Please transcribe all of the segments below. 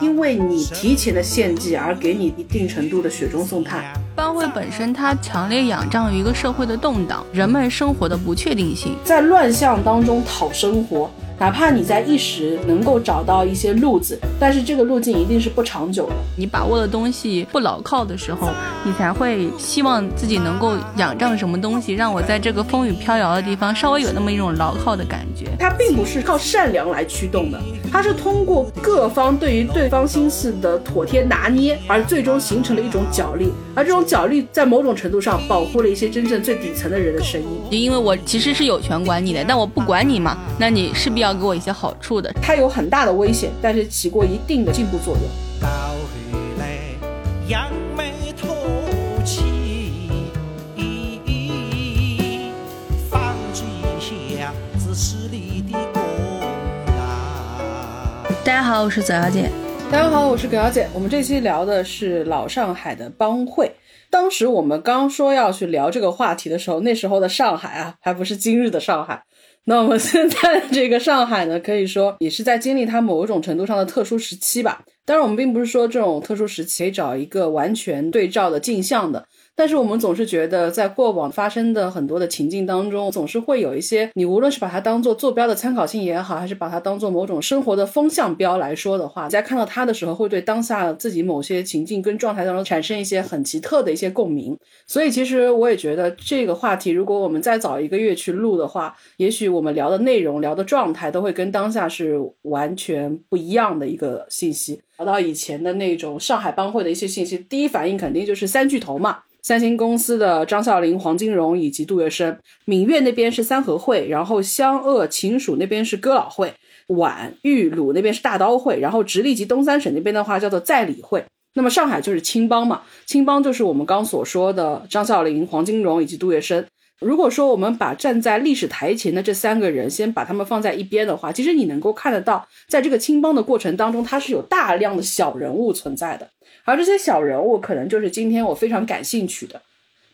因为你提前的献祭而给你一定程度的雪中送炭。班会本身它强烈仰仗于一个社会的动荡，人们生活的不确定性，在乱象当中讨生活。哪怕你在一时能够找到一些路子，但是这个路径一定是不长久的。你把握的东西不牢靠的时候，你才会希望自己能够仰仗什么东西，让我在这个风雨飘摇的地方稍微有那么一种牢靠的感觉。它并不是靠善良来驱动的，它是通过各方对于对方心思的妥帖拿捏，而最终形成了一种角力。而这种角力在某种程度上保护了一些真正最底层的人的声音。因为我其实是有权管你的，但我不管你嘛，那你势必要。要给我一些好处的，它有很大的危险，但是起过一定的进步作用。大家好，我是左小姐。大家好，我是葛小姐。我们这期聊的是老上海的帮会。当时我们刚说要去聊这个话题的时候，那时候的上海啊，还不是今日的上海。那我们现在 这个上海呢，可以说也是在经历它某一种程度上的特殊时期吧。当然，我们并不是说这种特殊时期可以找一个完全对照的镜像的。但是我们总是觉得，在过往发生的很多的情境当中，总是会有一些你无论是把它当做坐标的参考性也好，还是把它当做某种生活的风向标来说的话，在看到它的时候，会对当下自己某些情境跟状态当中产生一些很奇特的一些共鸣。所以，其实我也觉得这个话题，如果我们再早一个月去录的话，也许我们聊的内容、聊的状态都会跟当下是完全不一样的一个信息。聊到以前的那种上海帮会的一些信息，第一反应肯定就是三巨头嘛。三星公司的张啸林、黄金荣以及杜月笙，闽粤那边是三合会，然后湘鄂秦蜀那边是哥老会，皖豫鲁那边是大刀会，然后直隶及东三省那边的话叫做在理会。那么上海就是青帮嘛，青帮就是我们刚所说的张啸林、黄金荣以及杜月笙。如果说我们把站在历史台前的这三个人先把他们放在一边的话，其实你能够看得到，在这个青帮的过程当中，它是有大量的小人物存在的。而这些小人物，可能就是今天我非常感兴趣的，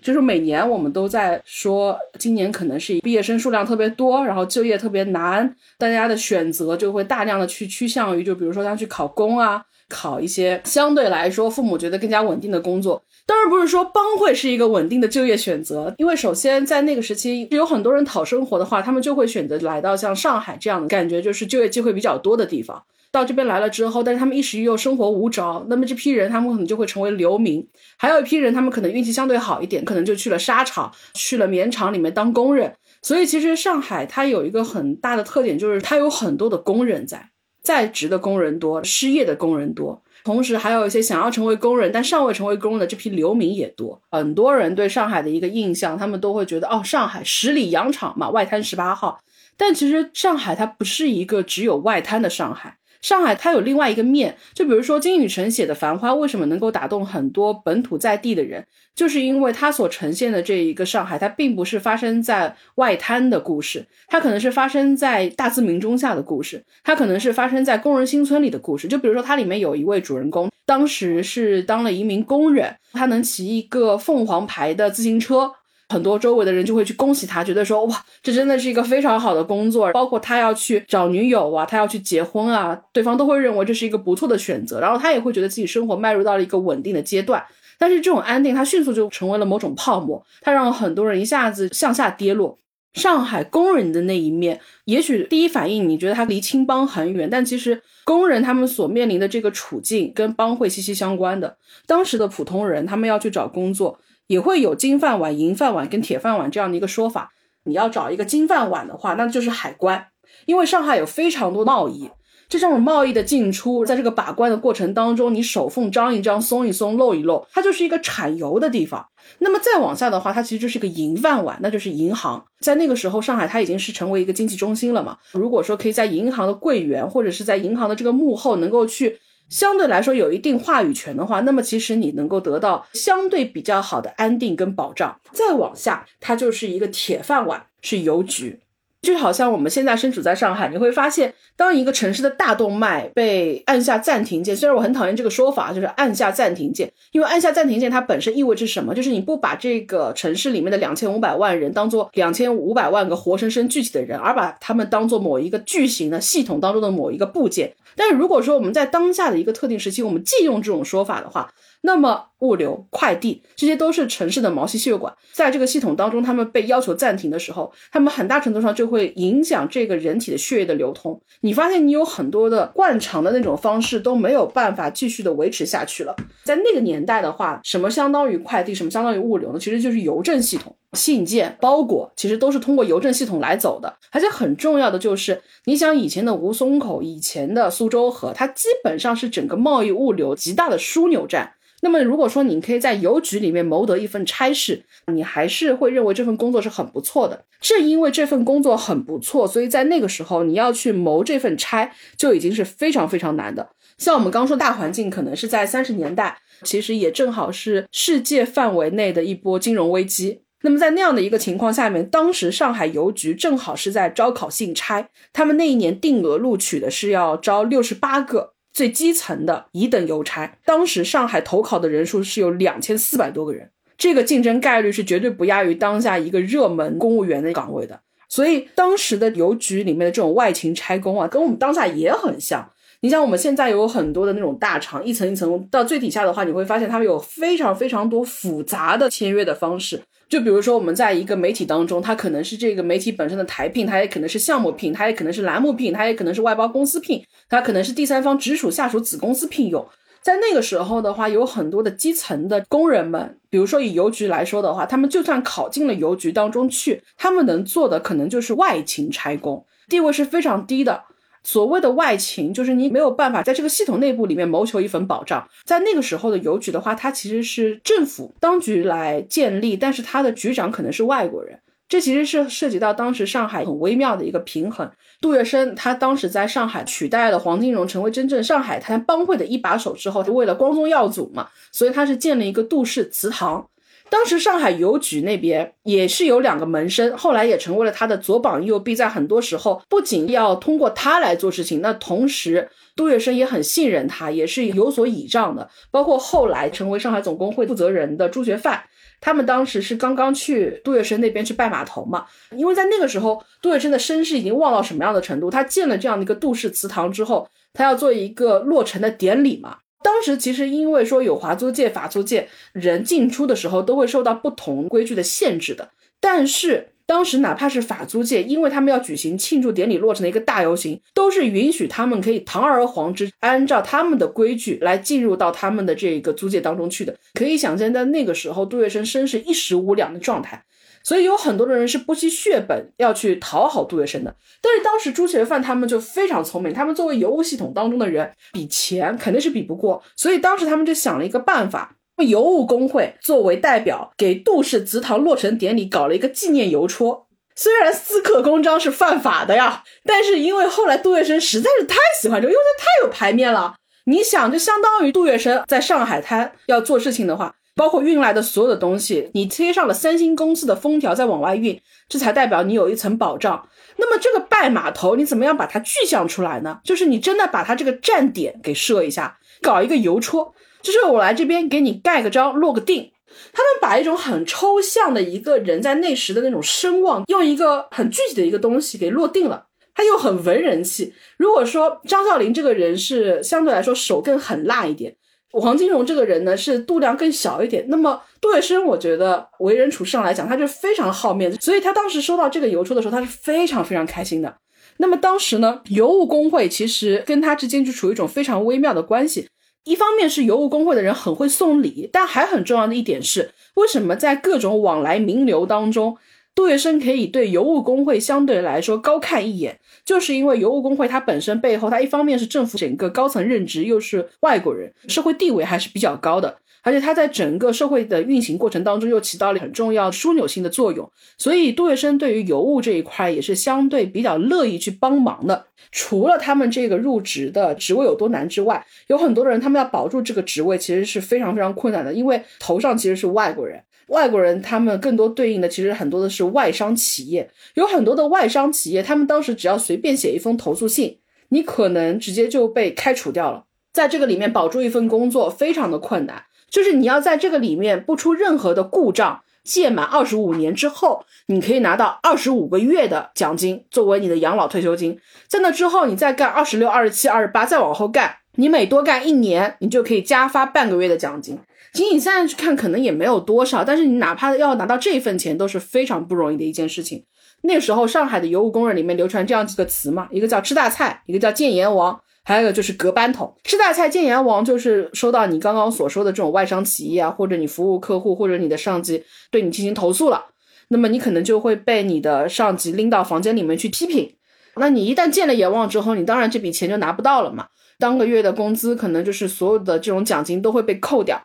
就是每年我们都在说，今年可能是毕业生数量特别多，然后就业特别难，大家的选择就会大量的去趋向于，就比如说他去考公啊，考一些相对来说父母觉得更加稳定的工作。当然不是说帮会是一个稳定的就业选择，因为首先在那个时期有很多人讨生活的话，他们就会选择来到像上海这样的感觉，就是就业机会比较多的地方。到这边来了之后，但是他们一时又生活无着，那么这批人他们可能就会成为流民。还有一批人，他们可能运气相对好一点，可能就去了纱厂、去了棉厂里面当工人。所以其实上海它有一个很大的特点，就是它有很多的工人在，在职的工人多，失业的工人多，同时还有一些想要成为工人但尚未成为工人的这批流民也多。很多人对上海的一个印象，他们都会觉得哦，上海十里洋场嘛，外滩十八号。但其实上海它不是一个只有外滩的上海。上海它有另外一个面，就比如说金宇澄写的《繁花》，为什么能够打动很多本土在地的人，就是因为它所呈现的这一个上海，它并不是发生在外滩的故事，它可能是发生在大自鸣钟下的故事，它可能是发生在工人新村里的故事。就比如说它里面有一位主人公，当时是当了一名工人，他能骑一个凤凰牌的自行车。很多周围的人就会去恭喜他，觉得说哇，这真的是一个非常好的工作。包括他要去找女友啊，他要去结婚啊，对方都会认为这是一个不错的选择。然后他也会觉得自己生活迈入到了一个稳定的阶段。但是这种安定，它迅速就成为了某种泡沫，它让很多人一下子向下跌落。上海工人的那一面，也许第一反应你觉得他离青帮很远，但其实工人他们所面临的这个处境跟帮会息息相关的。当时的普通人，他们要去找工作。也会有金饭碗、银饭碗跟铁饭碗这样的一个说法。你要找一个金饭碗的话，那就是海关，因为上海有非常多贸易，这种贸易的进出，在这个把关的过程当中，你手缝张一张、松一松、漏一漏，它就是一个产油的地方。那么再往下的话，它其实就是一个银饭碗，那就是银行。在那个时候，上海它已经是成为一个经济中心了嘛。如果说可以在银行的柜员或者是在银行的这个幕后能够去。相对来说有一定话语权的话，那么其实你能够得到相对比较好的安定跟保障。再往下，它就是一个铁饭碗，是邮局。就好像我们现在身处在上海，你会发现，当一个城市的大动脉被按下暂停键，虽然我很讨厌这个说法，就是按下暂停键，因为按下暂停键它本身意味着什么？就是你不把这个城市里面的两千五百万人当做两千五百万个活生生具体的人，而把他们当做某一个巨型的系统当中的某一个部件。但是如果说我们在当下的一个特定时期，我们既用这种说法的话，那么物流、快递这些都是城市的毛细血管，在这个系统当中，他们被要求暂停的时候，他们很大程度上就会影响这个人体的血液的流通。你发现你有很多的惯常的那种方式都没有办法继续的维持下去了。在那个年代的话，什么相当于快递，什么相当于物流呢？其实就是邮政系统、信件、包裹，其实都是通过邮政系统来走的。而且很重要的就是，你想以前的吴淞口、以前的苏州河，它基本上是整个贸易物流极大的枢纽站。那么，如果说你可以在邮局里面谋得一份差事，你还是会认为这份工作是很不错的。正因为这份工作很不错，所以在那个时候你要去谋这份差，就已经是非常非常难的。像我们刚说大环境，可能是在三十年代，其实也正好是世界范围内的一波金融危机。那么在那样的一个情况下面，当时上海邮局正好是在招考信差，他们那一年定额录取的是要招六十八个。最基层的乙等邮差，当时上海投考的人数是有两千四百多个人，这个竞争概率是绝对不亚于当下一个热门公务员的岗位的。所以当时的邮局里面的这种外勤差工啊，跟我们当下也很像。你像我们现在有很多的那种大厂，一层一层到最底下的话，你会发现他们有非常非常多复杂的签约的方式。就比如说，我们在一个媒体当中，它可能是这个媒体本身的台聘，它也可能是项目聘，它也可能是栏目聘，它也可能是外包公司聘，它可能是第三方直属下属子公司聘用。在那个时候的话，有很多的基层的工人们，比如说以邮局来说的话，他们就算考进了邮局当中去，他们能做的可能就是外勤差工，地位是非常低的。所谓的外勤，就是你没有办法在这个系统内部里面谋求一份保障。在那个时候的邮局的话，它其实是政府当局来建立，但是它的局长可能是外国人，这其实是涉及到当时上海很微妙的一个平衡。杜月笙他当时在上海取代了黄金荣，成为真正上海滩帮会的一把手之后，就为了光宗耀祖嘛，所以他是建了一个杜氏祠堂。当时上海邮局那边也是有两个门生，后来也成为了他的左膀右臂。在很多时候，不仅要通过他来做事情，那同时杜月笙也很信任他，也是有所倚仗的。包括后来成为上海总工会负责人的朱学范，他们当时是刚刚去杜月笙那边去拜码头嘛。因为在那个时候，杜月笙的声势已经旺到什么样的程度？他建了这样的一个杜氏祠堂之后，他要做一个落成的典礼嘛。当时其实因为说有华租界、法租界人进出的时候都会受到不同规矩的限制的，但是当时哪怕是法租界，因为他们要举行庆祝典礼落成的一个大游行，都是允许他们可以堂而皇之按照他们的规矩来进入到他们的这个租界当中去的。可以想象，在那个时候，杜月笙声势一时无两的状态。所以有很多的人是不惜血本要去讨好杜月笙的，但是当时朱学范他们就非常聪明，他们作为邮务系统当中的人，比钱肯定是比不过，所以当时他们就想了一个办法，邮务工会作为代表给杜氏祠堂落成典礼搞了一个纪念邮戳。虽然私刻公章是犯法的呀，但是因为后来杜月笙实在是太喜欢这个，因为他太有牌面了。你想，就相当于杜月笙在上海滩要做事情的话。包括运来的所有的东西，你贴上了三星公司的封条再往外运，这才代表你有一层保障。那么这个拜码头，你怎么样把它具象出来呢？就是你真的把它这个站点给设一下，搞一个邮戳，就是我来这边给你盖个章，落个定。他们把一种很抽象的一个人在那时的那种声望，用一个很具体的一个东西给落定了，他又很文人气。如果说张啸林这个人是相对来说手更狠辣一点。黄金荣这个人呢，是度量更小一点。那么杜月笙，我觉得为人处事上来讲，他就非常好面子，所以他当时收到这个邮戳的时候，他是非常非常开心的。那么当时呢，邮务工会其实跟他之间就处于一种非常微妙的关系。一方面是邮务工会的人很会送礼，但还很重要的一点是，为什么在各种往来名流当中，杜月笙可以对油务工会相对来说高看一眼？就是因为油务工会它本身背后，它一方面是政府整个高层任职，又是外国人，社会地位还是比较高的，而且它在整个社会的运行过程当中又起到了很重要枢纽性的作用，所以杜月笙对于邮务这一块也是相对比较乐意去帮忙的。除了他们这个入职的职位有多难之外，有很多的人他们要保住这个职位其实是非常非常困难的，因为头上其实是外国人。外国人他们更多对应的其实很多的是外商企业，有很多的外商企业，他们当时只要随便写一封投诉信，你可能直接就被开除掉了。在这个里面保住一份工作非常的困难，就是你要在这个里面不出任何的故障，届满二十五年之后，你可以拿到二十五个月的奖金作为你的养老退休金。在那之后，你再干二十六、二十七、二十八，再往后干，你每多干一年，你就可以加发半个月的奖金。仅仅现在去看，可能也没有多少，但是你哪怕要拿到这一份钱，都是非常不容易的一件事情。那时候，上海的邮务工人里面流传这样几个词嘛，一个叫吃大菜，一个叫见阎王，还有一个就是隔班桶。吃大菜、见阎王，就是收到你刚刚所说的这种外商企业啊，或者你服务客户，或者你的上级对你进行投诉了，那么你可能就会被你的上级拎到房间里面去批评。那你一旦见了阎王之后，你当然这笔钱就拿不到了嘛，当个月的工资可能就是所有的这种奖金都会被扣掉。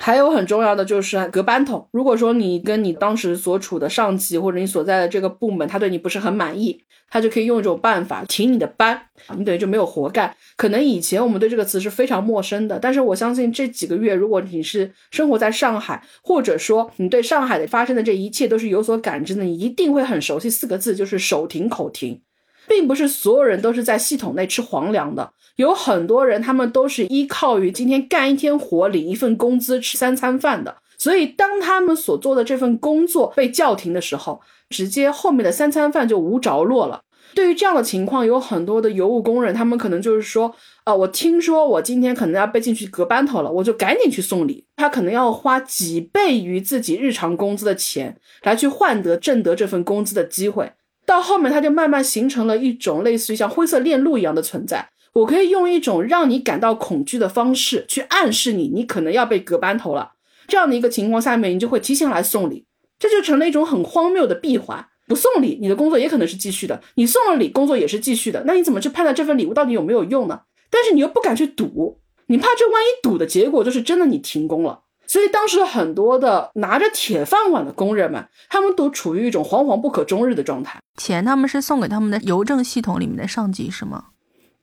还有很重要的就是隔班桶。如果说你跟你当时所处的上级或者你所在的这个部门，他对你不是很满意，他就可以用一种办法停你的班，你等于就没有活干。可能以前我们对这个词是非常陌生的，但是我相信这几个月，如果你是生活在上海，或者说你对上海的发生的这一切都是有所感知的，你一定会很熟悉四个字，就是手停口停。并不是所有人都是在系统内吃皇粮的，有很多人他们都是依靠于今天干一天活领一份工资吃三餐饭的，所以当他们所做的这份工作被叫停的时候，直接后面的三餐饭就无着落了。对于这样的情况，有很多的邮务工人，他们可能就是说，啊，我听说我今天可能要被进去隔班头了，我就赶紧去送礼。他可能要花几倍于自己日常工资的钱来去换得挣得这份工资的机会。到后面，它就慢慢形成了一种类似于像灰色链路一样的存在。我可以用一种让你感到恐惧的方式去暗示你，你可能要被隔班头了。这样的一个情况下面，你就会提前来送礼，这就成了一种很荒谬的闭环。不送礼，你的工作也可能是继续的；你送了礼，工作也是继续的。那你怎么去判断这份礼物到底有没有用呢？但是你又不敢去赌，你怕这万一赌的结果就是真的你停工了。所以当时很多的拿着铁饭碗的工人们，他们都处于一种惶惶不可终日的状态。钱他们是送给他们的邮政系统里面的上级是吗？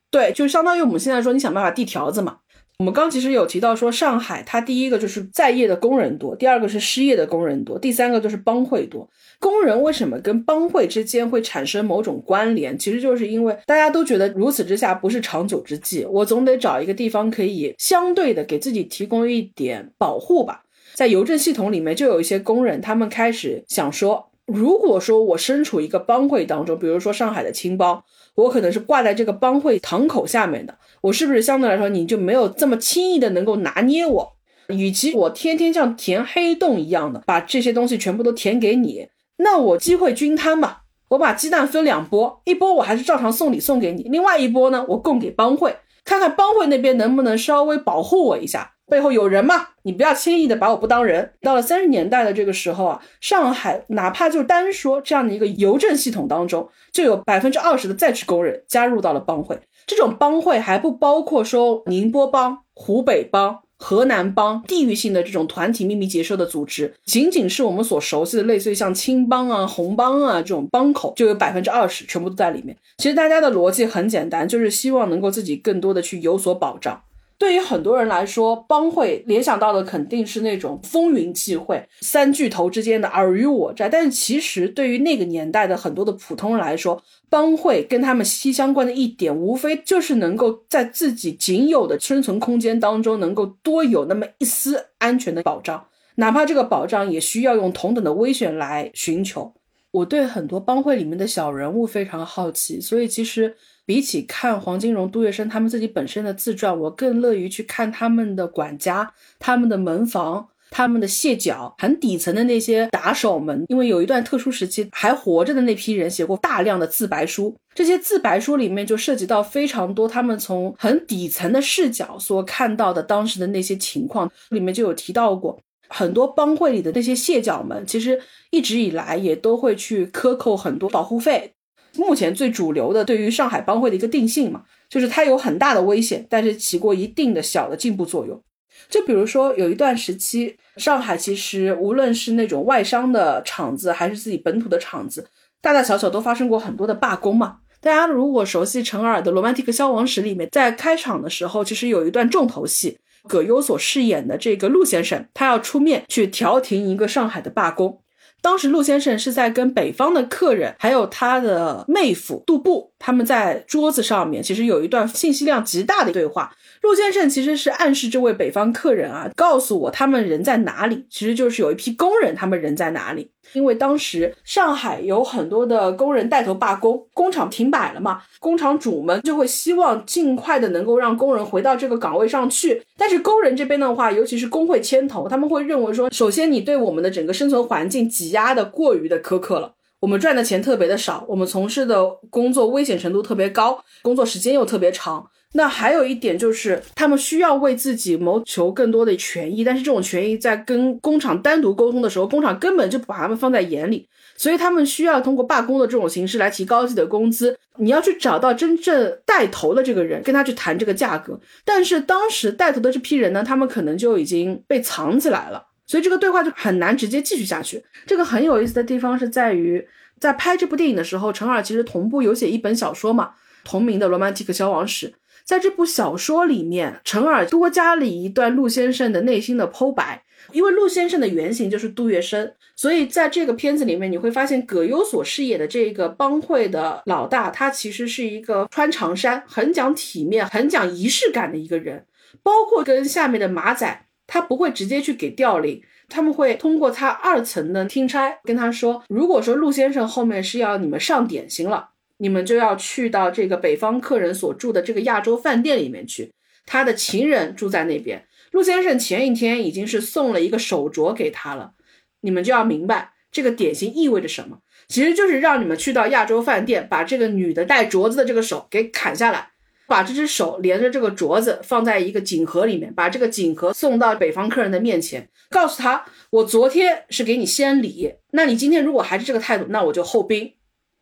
对，就相当于我们现在说你想办法递条子嘛。我们刚其实有提到说，上海它第一个就是在业的工人多，第二个是失业的工人多，第三个就是帮会多。工人为什么跟帮会之间会产生某种关联？其实就是因为大家都觉得如此之下不是长久之计，我总得找一个地方可以相对的给自己提供一点保护吧。在邮政系统里面，就有一些工人，他们开始想说，如果说我身处一个帮会当中，比如说上海的青帮，我可能是挂在这个帮会堂口下面的，我是不是相对来说你就没有这么轻易的能够拿捏我？与其我天天像填黑洞一样的把这些东西全部都填给你。那我机会均摊嘛，我把鸡蛋分两波，一波我还是照常送礼送给你，另外一波呢，我供给帮会，看看帮会那边能不能稍微保护我一下，背后有人嘛，你不要轻易的把我不当人。到了三十年代的这个时候啊，上海哪怕就单说这样的一个邮政系统当中，就有百分之二十的在职工人加入到了帮会，这种帮会还不包括说宁波帮、湖北帮。河南帮地域性的这种团体秘密结社的组织，仅仅是我们所熟悉的，类似于像青帮啊、红帮啊这种帮口，就有百分之二十全部都在里面。其实大家的逻辑很简单，就是希望能够自己更多的去有所保障。对于很多人来说，帮会联想到的肯定是那种风云际会、三巨头之间的尔虞我诈。但是其实对于那个年代的很多的普通人来说，帮会跟他们息息相关的一点，无非就是能够在自己仅有的生存空间当中，能够多有那么一丝安全的保障，哪怕这个保障也需要用同等的危险来寻求。我对很多帮会里面的小人物非常好奇，所以其实。比起看黄金荣、杜月笙他们自己本身的自传，我更乐于去看他们的管家、他们的门房、他们的卸脚，很底层的那些打手们。因为有一段特殊时期还活着的那批人写过大量的自白书，这些自白书里面就涉及到非常多他们从很底层的视角所看到的当时的那些情况，里面就有提到过很多帮会里的那些蟹脚们，其实一直以来也都会去克扣很多保护费。目前最主流的对于上海帮会的一个定性嘛，就是它有很大的危险，但是起过一定的小的进步作用。就比如说有一段时期，上海其实无论是那种外商的厂子，还是自己本土的厂子，大大小小都发生过很多的罢工嘛。大家如果熟悉陈尔的《罗曼蒂克消亡史》里面，在开场的时候，其实有一段重头戏，葛优所饰演的这个陆先生，他要出面去调停一个上海的罢工。当时陆先生是在跟北方的客人，还有他的妹夫杜布，他们在桌子上面，其实有一段信息量极大的对话。陆先生其实是暗示这位北方客人啊，告诉我他们人在哪里，其实就是有一批工人，他们人在哪里。因为当时上海有很多的工人带头罢工，工厂停摆了嘛，工厂主们就会希望尽快的能够让工人回到这个岗位上去。但是工人这边的话，尤其是工会牵头，他们会认为说，首先你对我们的整个生存环境挤压的过于的苛刻了，我们赚的钱特别的少，我们从事的工作危险程度特别高，工作时间又特别长。那还有一点就是，他们需要为自己谋求更多的权益，但是这种权益在跟工厂单独沟通的时候，工厂根本就不把他们放在眼里，所以他们需要通过罢工的这种形式来提高自己的工资。你要去找到真正带头的这个人，跟他去谈这个价格。但是当时带头的这批人呢，他们可能就已经被藏起来了，所以这个对话就很难直接继续下去。这个很有意思的地方是在于，在拍这部电影的时候，陈耳其实同步有写一本小说嘛，同名的《罗曼蒂克消亡史》。在这部小说里面，陈耳多加了一段陆先生的内心的剖白。因为陆先生的原型就是杜月笙，所以在这个片子里面，你会发现葛优所饰演的这个帮会的老大，他其实是一个穿长衫、很讲体面、很讲仪式感的一个人。包括跟下面的马仔，他不会直接去给调令，他们会通过他二层的听差跟他说，如果说陆先生后面是要你们上点心了。你们就要去到这个北方客人所住的这个亚洲饭店里面去，他的情人住在那边。陆先生前一天已经是送了一个手镯给他了，你们就要明白这个点心意味着什么，其实就是让你们去到亚洲饭店，把这个女的戴镯子的这个手给砍下来，把这只手连着这个镯子放在一个锦盒里面，把这个锦盒送到北方客人的面前，告诉他，我昨天是给你先礼，那你今天如果还是这个态度，那我就后兵。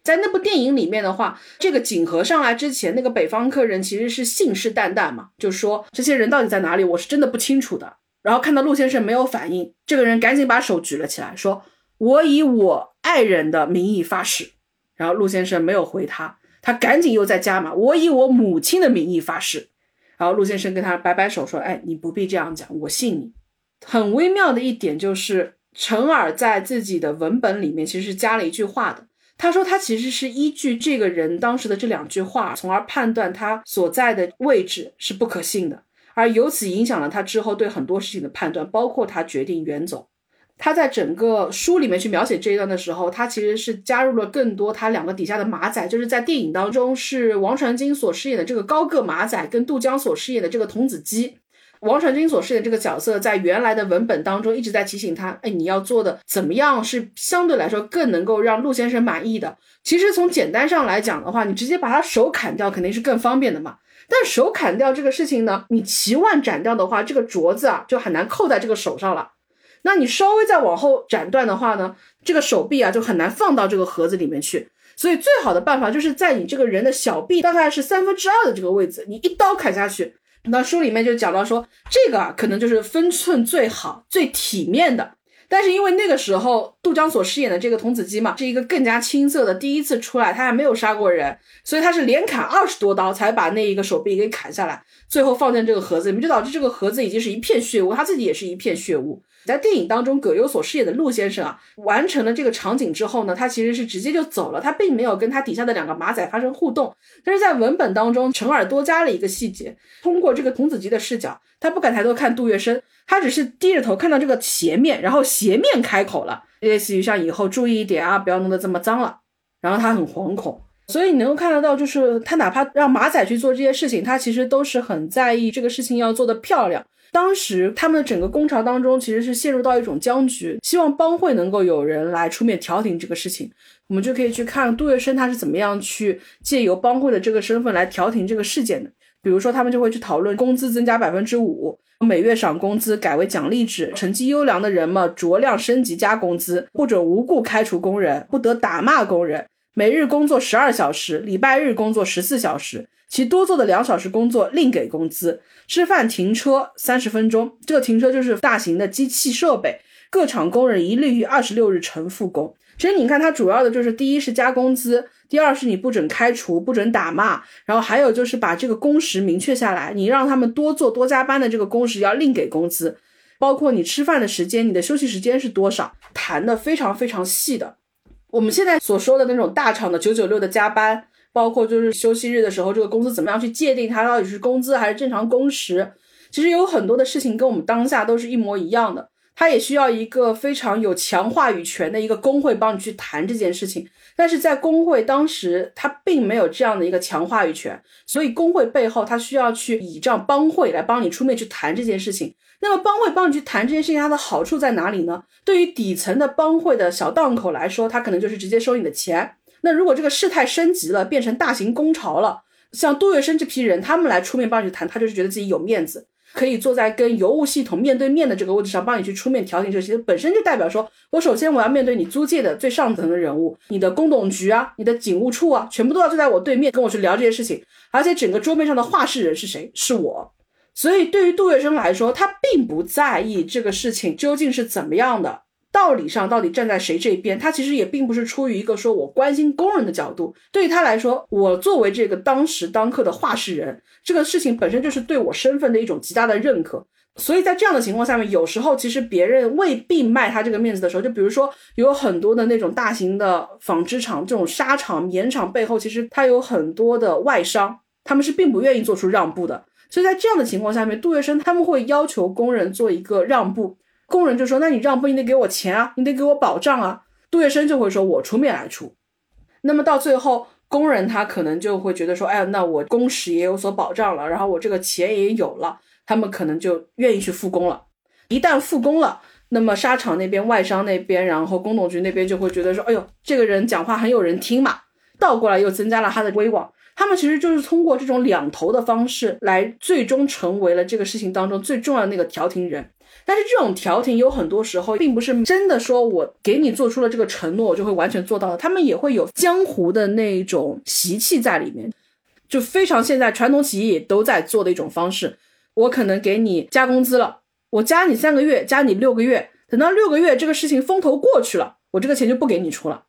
在那部电影里面的话，这个锦盒上来之前，那个北方客人其实是信誓旦旦嘛，就说这些人到底在哪里，我是真的不清楚的。然后看到陆先生没有反应，这个人赶紧把手举了起来，说：“我以我爱人的名义发誓。”然后陆先生没有回他，他赶紧又在加码：“我以我母亲的名义发誓。”然后陆先生跟他摆摆手说：“哎，你不必这样讲，我信你。”很微妙的一点就是，陈耳在自己的文本里面其实是加了一句话的。他说，他其实是依据这个人当时的这两句话，从而判断他所在的位置是不可信的，而由此影响了他之后对很多事情的判断，包括他决定远走。他在整个书里面去描写这一段的时候，他其实是加入了更多他两个底下的马仔，就是在电影当中是王传君所饰演的这个高个马仔，跟杜江所饰演的这个童子鸡。王传君所饰演这个角色，在原来的文本当中一直在提醒他：，哎，你要做的怎么样是相对来说更能够让陆先生满意的？其实从简单上来讲的话，你直接把他手砍掉肯定是更方便的嘛。但手砍掉这个事情呢，你齐腕斩掉的话，这个镯子啊就很难扣在这个手上了。那你稍微再往后斩断的话呢，这个手臂啊就很难放到这个盒子里面去。所以最好的办法就是在你这个人的小臂大概是三分之二的这个位置，你一刀砍下去。那书里面就讲到说，这个啊可能就是分寸最好、最体面的。但是因为那个时候杜江所饰演的这个童子鸡嘛，是一个更加青涩的，第一次出来，他还没有杀过人，所以他是连砍二十多刀才把那一个手臂给砍下来，最后放进这个盒子里面，就导致这个盒子已经是一片血污，他自己也是一片血污。在电影当中，葛优所饰演的陆先生啊，完成了这个场景之后呢，他其实是直接就走了，他并没有跟他底下的两个马仔发生互动。但是在文本当中，陈耳多加了一个细节，通过这个童子吉的视角，他不敢抬头看杜月笙，他只是低着头看到这个斜面，然后斜面开口了，类似于像以后注意一点啊，不要弄得这么脏了。然后他很惶恐，所以你能够看得到，就是他哪怕让马仔去做这些事情，他其实都是很在意这个事情要做得漂亮。当时他们的整个工厂当中其实是陷入到一种僵局，希望帮会能够有人来出面调停这个事情。我们就可以去看杜月笙他是怎么样去借由帮会的这个身份来调停这个事件的。比如说，他们就会去讨论工资增加百分之五，每月赏工资改为奖励制，成绩优良的人嘛酌量升级加工资，不准无故开除工人，不得打骂工人，每日工作十二小时，礼拜日工作十四小时。其多做的两小时工作另给工资，吃饭停车三十分钟，这个停车就是大型的机器设备。各厂工人一律于二十六日晨复工。其实你看，它主要的就是第一是加工资，第二是你不准开除，不准打骂，然后还有就是把这个工时明确下来，你让他们多做多加班的这个工时要另给工资，包括你吃饭的时间，你的休息时间是多少，谈的非常非常细的。我们现在所说的那种大厂的九九六的加班，包括就是休息日的时候，这个工资怎么样去界定，它到底是工资还是正常工时？其实有很多的事情跟我们当下都是一模一样的，它也需要一个非常有强话语权的一个工会帮你去谈这件事情。但是在工会当时，它并没有这样的一个强话语权，所以工会背后它需要去倚仗帮会来帮你出面去谈这件事情。那么帮会帮你去谈这件事情，它的好处在哪里呢？对于底层的帮会的小档口来说，它可能就是直接收你的钱。那如果这个事态升级了，变成大型工潮了，像杜月笙这批人，他们来出面帮你谈，他就是觉得自己有面子，可以坐在跟邮务系统面对面的这个位置上，帮你去出面调停这些，本身就代表说我首先我要面对你租界的最上层的人物，你的工董局啊，你的警务处啊，全部都要坐在我对面跟我去聊这些事情，而且整个桌面上的话事人是谁？是我。所以，对于杜月笙来说，他并不在意这个事情究竟是怎么样的，道理上到底站在谁这边。他其实也并不是出于一个说我关心工人的角度。对于他来说，我作为这个当时当刻的话事人，这个事情本身就是对我身份的一种极大的认可。所以在这样的情况下面，有时候其实别人未必卖他这个面子的时候，就比如说有很多的那种大型的纺织厂、这种纱厂、棉厂背后，其实它有很多的外商，他们是并不愿意做出让步的。所以在这样的情况下面，杜月笙他们会要求工人做一个让步，工人就说：“那你让步，你得给我钱啊，你得给我保障啊。”杜月笙就会说：“我出面来出。”那么到最后，工人他可能就会觉得说：“哎呀，那我工时也有所保障了，然后我这个钱也有了，他们可能就愿意去复工了。一旦复工了，那么纱厂那边、外商那边，然后工董局那边就会觉得说：‘哎呦，这个人讲话很有人听嘛。’倒过来又增加了他的威望。”他们其实就是通过这种两头的方式来，最终成为了这个事情当中最重要的那个调停人。但是这种调停有很多时候并不是真的说我给你做出了这个承诺，我就会完全做到的。他们也会有江湖的那种习气在里面，就非常现在传统企业也都在做的一种方式。我可能给你加工资了，我加你三个月，加你六个月，等到六个月这个事情风头过去了，我这个钱就不给你出了。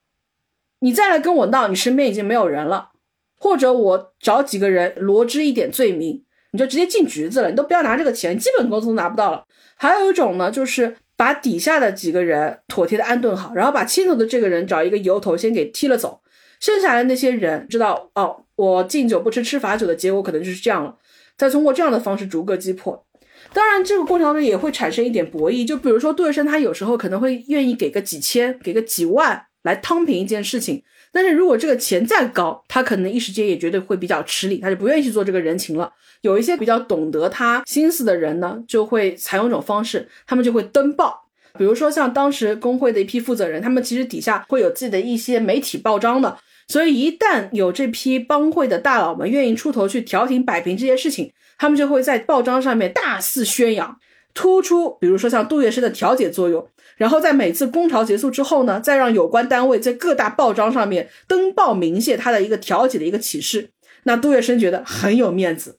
你再来跟我闹，你身边已经没有人了。或者我找几个人罗织一点罪名，你就直接进局子了，你都不要拿这个钱，基本工资都拿不到了。还有一种呢，就是把底下的几个人妥帖的安顿好，然后把牵头的这个人找一个由头先给踢了走，剩下的那些人知道哦，我敬酒不吃吃罚酒的结果可能就是这样了，再通过这样的方式逐个击破。当然，这个过程当中也会产生一点博弈，就比如说杜月笙他有时候可能会愿意给个几千，给个几万来摊平一件事情。但是如果这个钱再高，他可能一时间也觉得会比较吃力，他就不愿意去做这个人情了。有一些比较懂得他心思的人呢，就会采用一种方式，他们就会登报。比如说像当时工会的一批负责人，他们其实底下会有自己的一些媒体报章的，所以一旦有这批帮会的大佬们愿意出头去调停摆平这些事情，他们就会在报章上面大肆宣扬，突出比如说像杜月笙的调解作用。然后在每次工潮结束之后呢，再让有关单位在各大报章上面登报明谢他的一个调解的一个启示。那杜月笙觉得很有面子，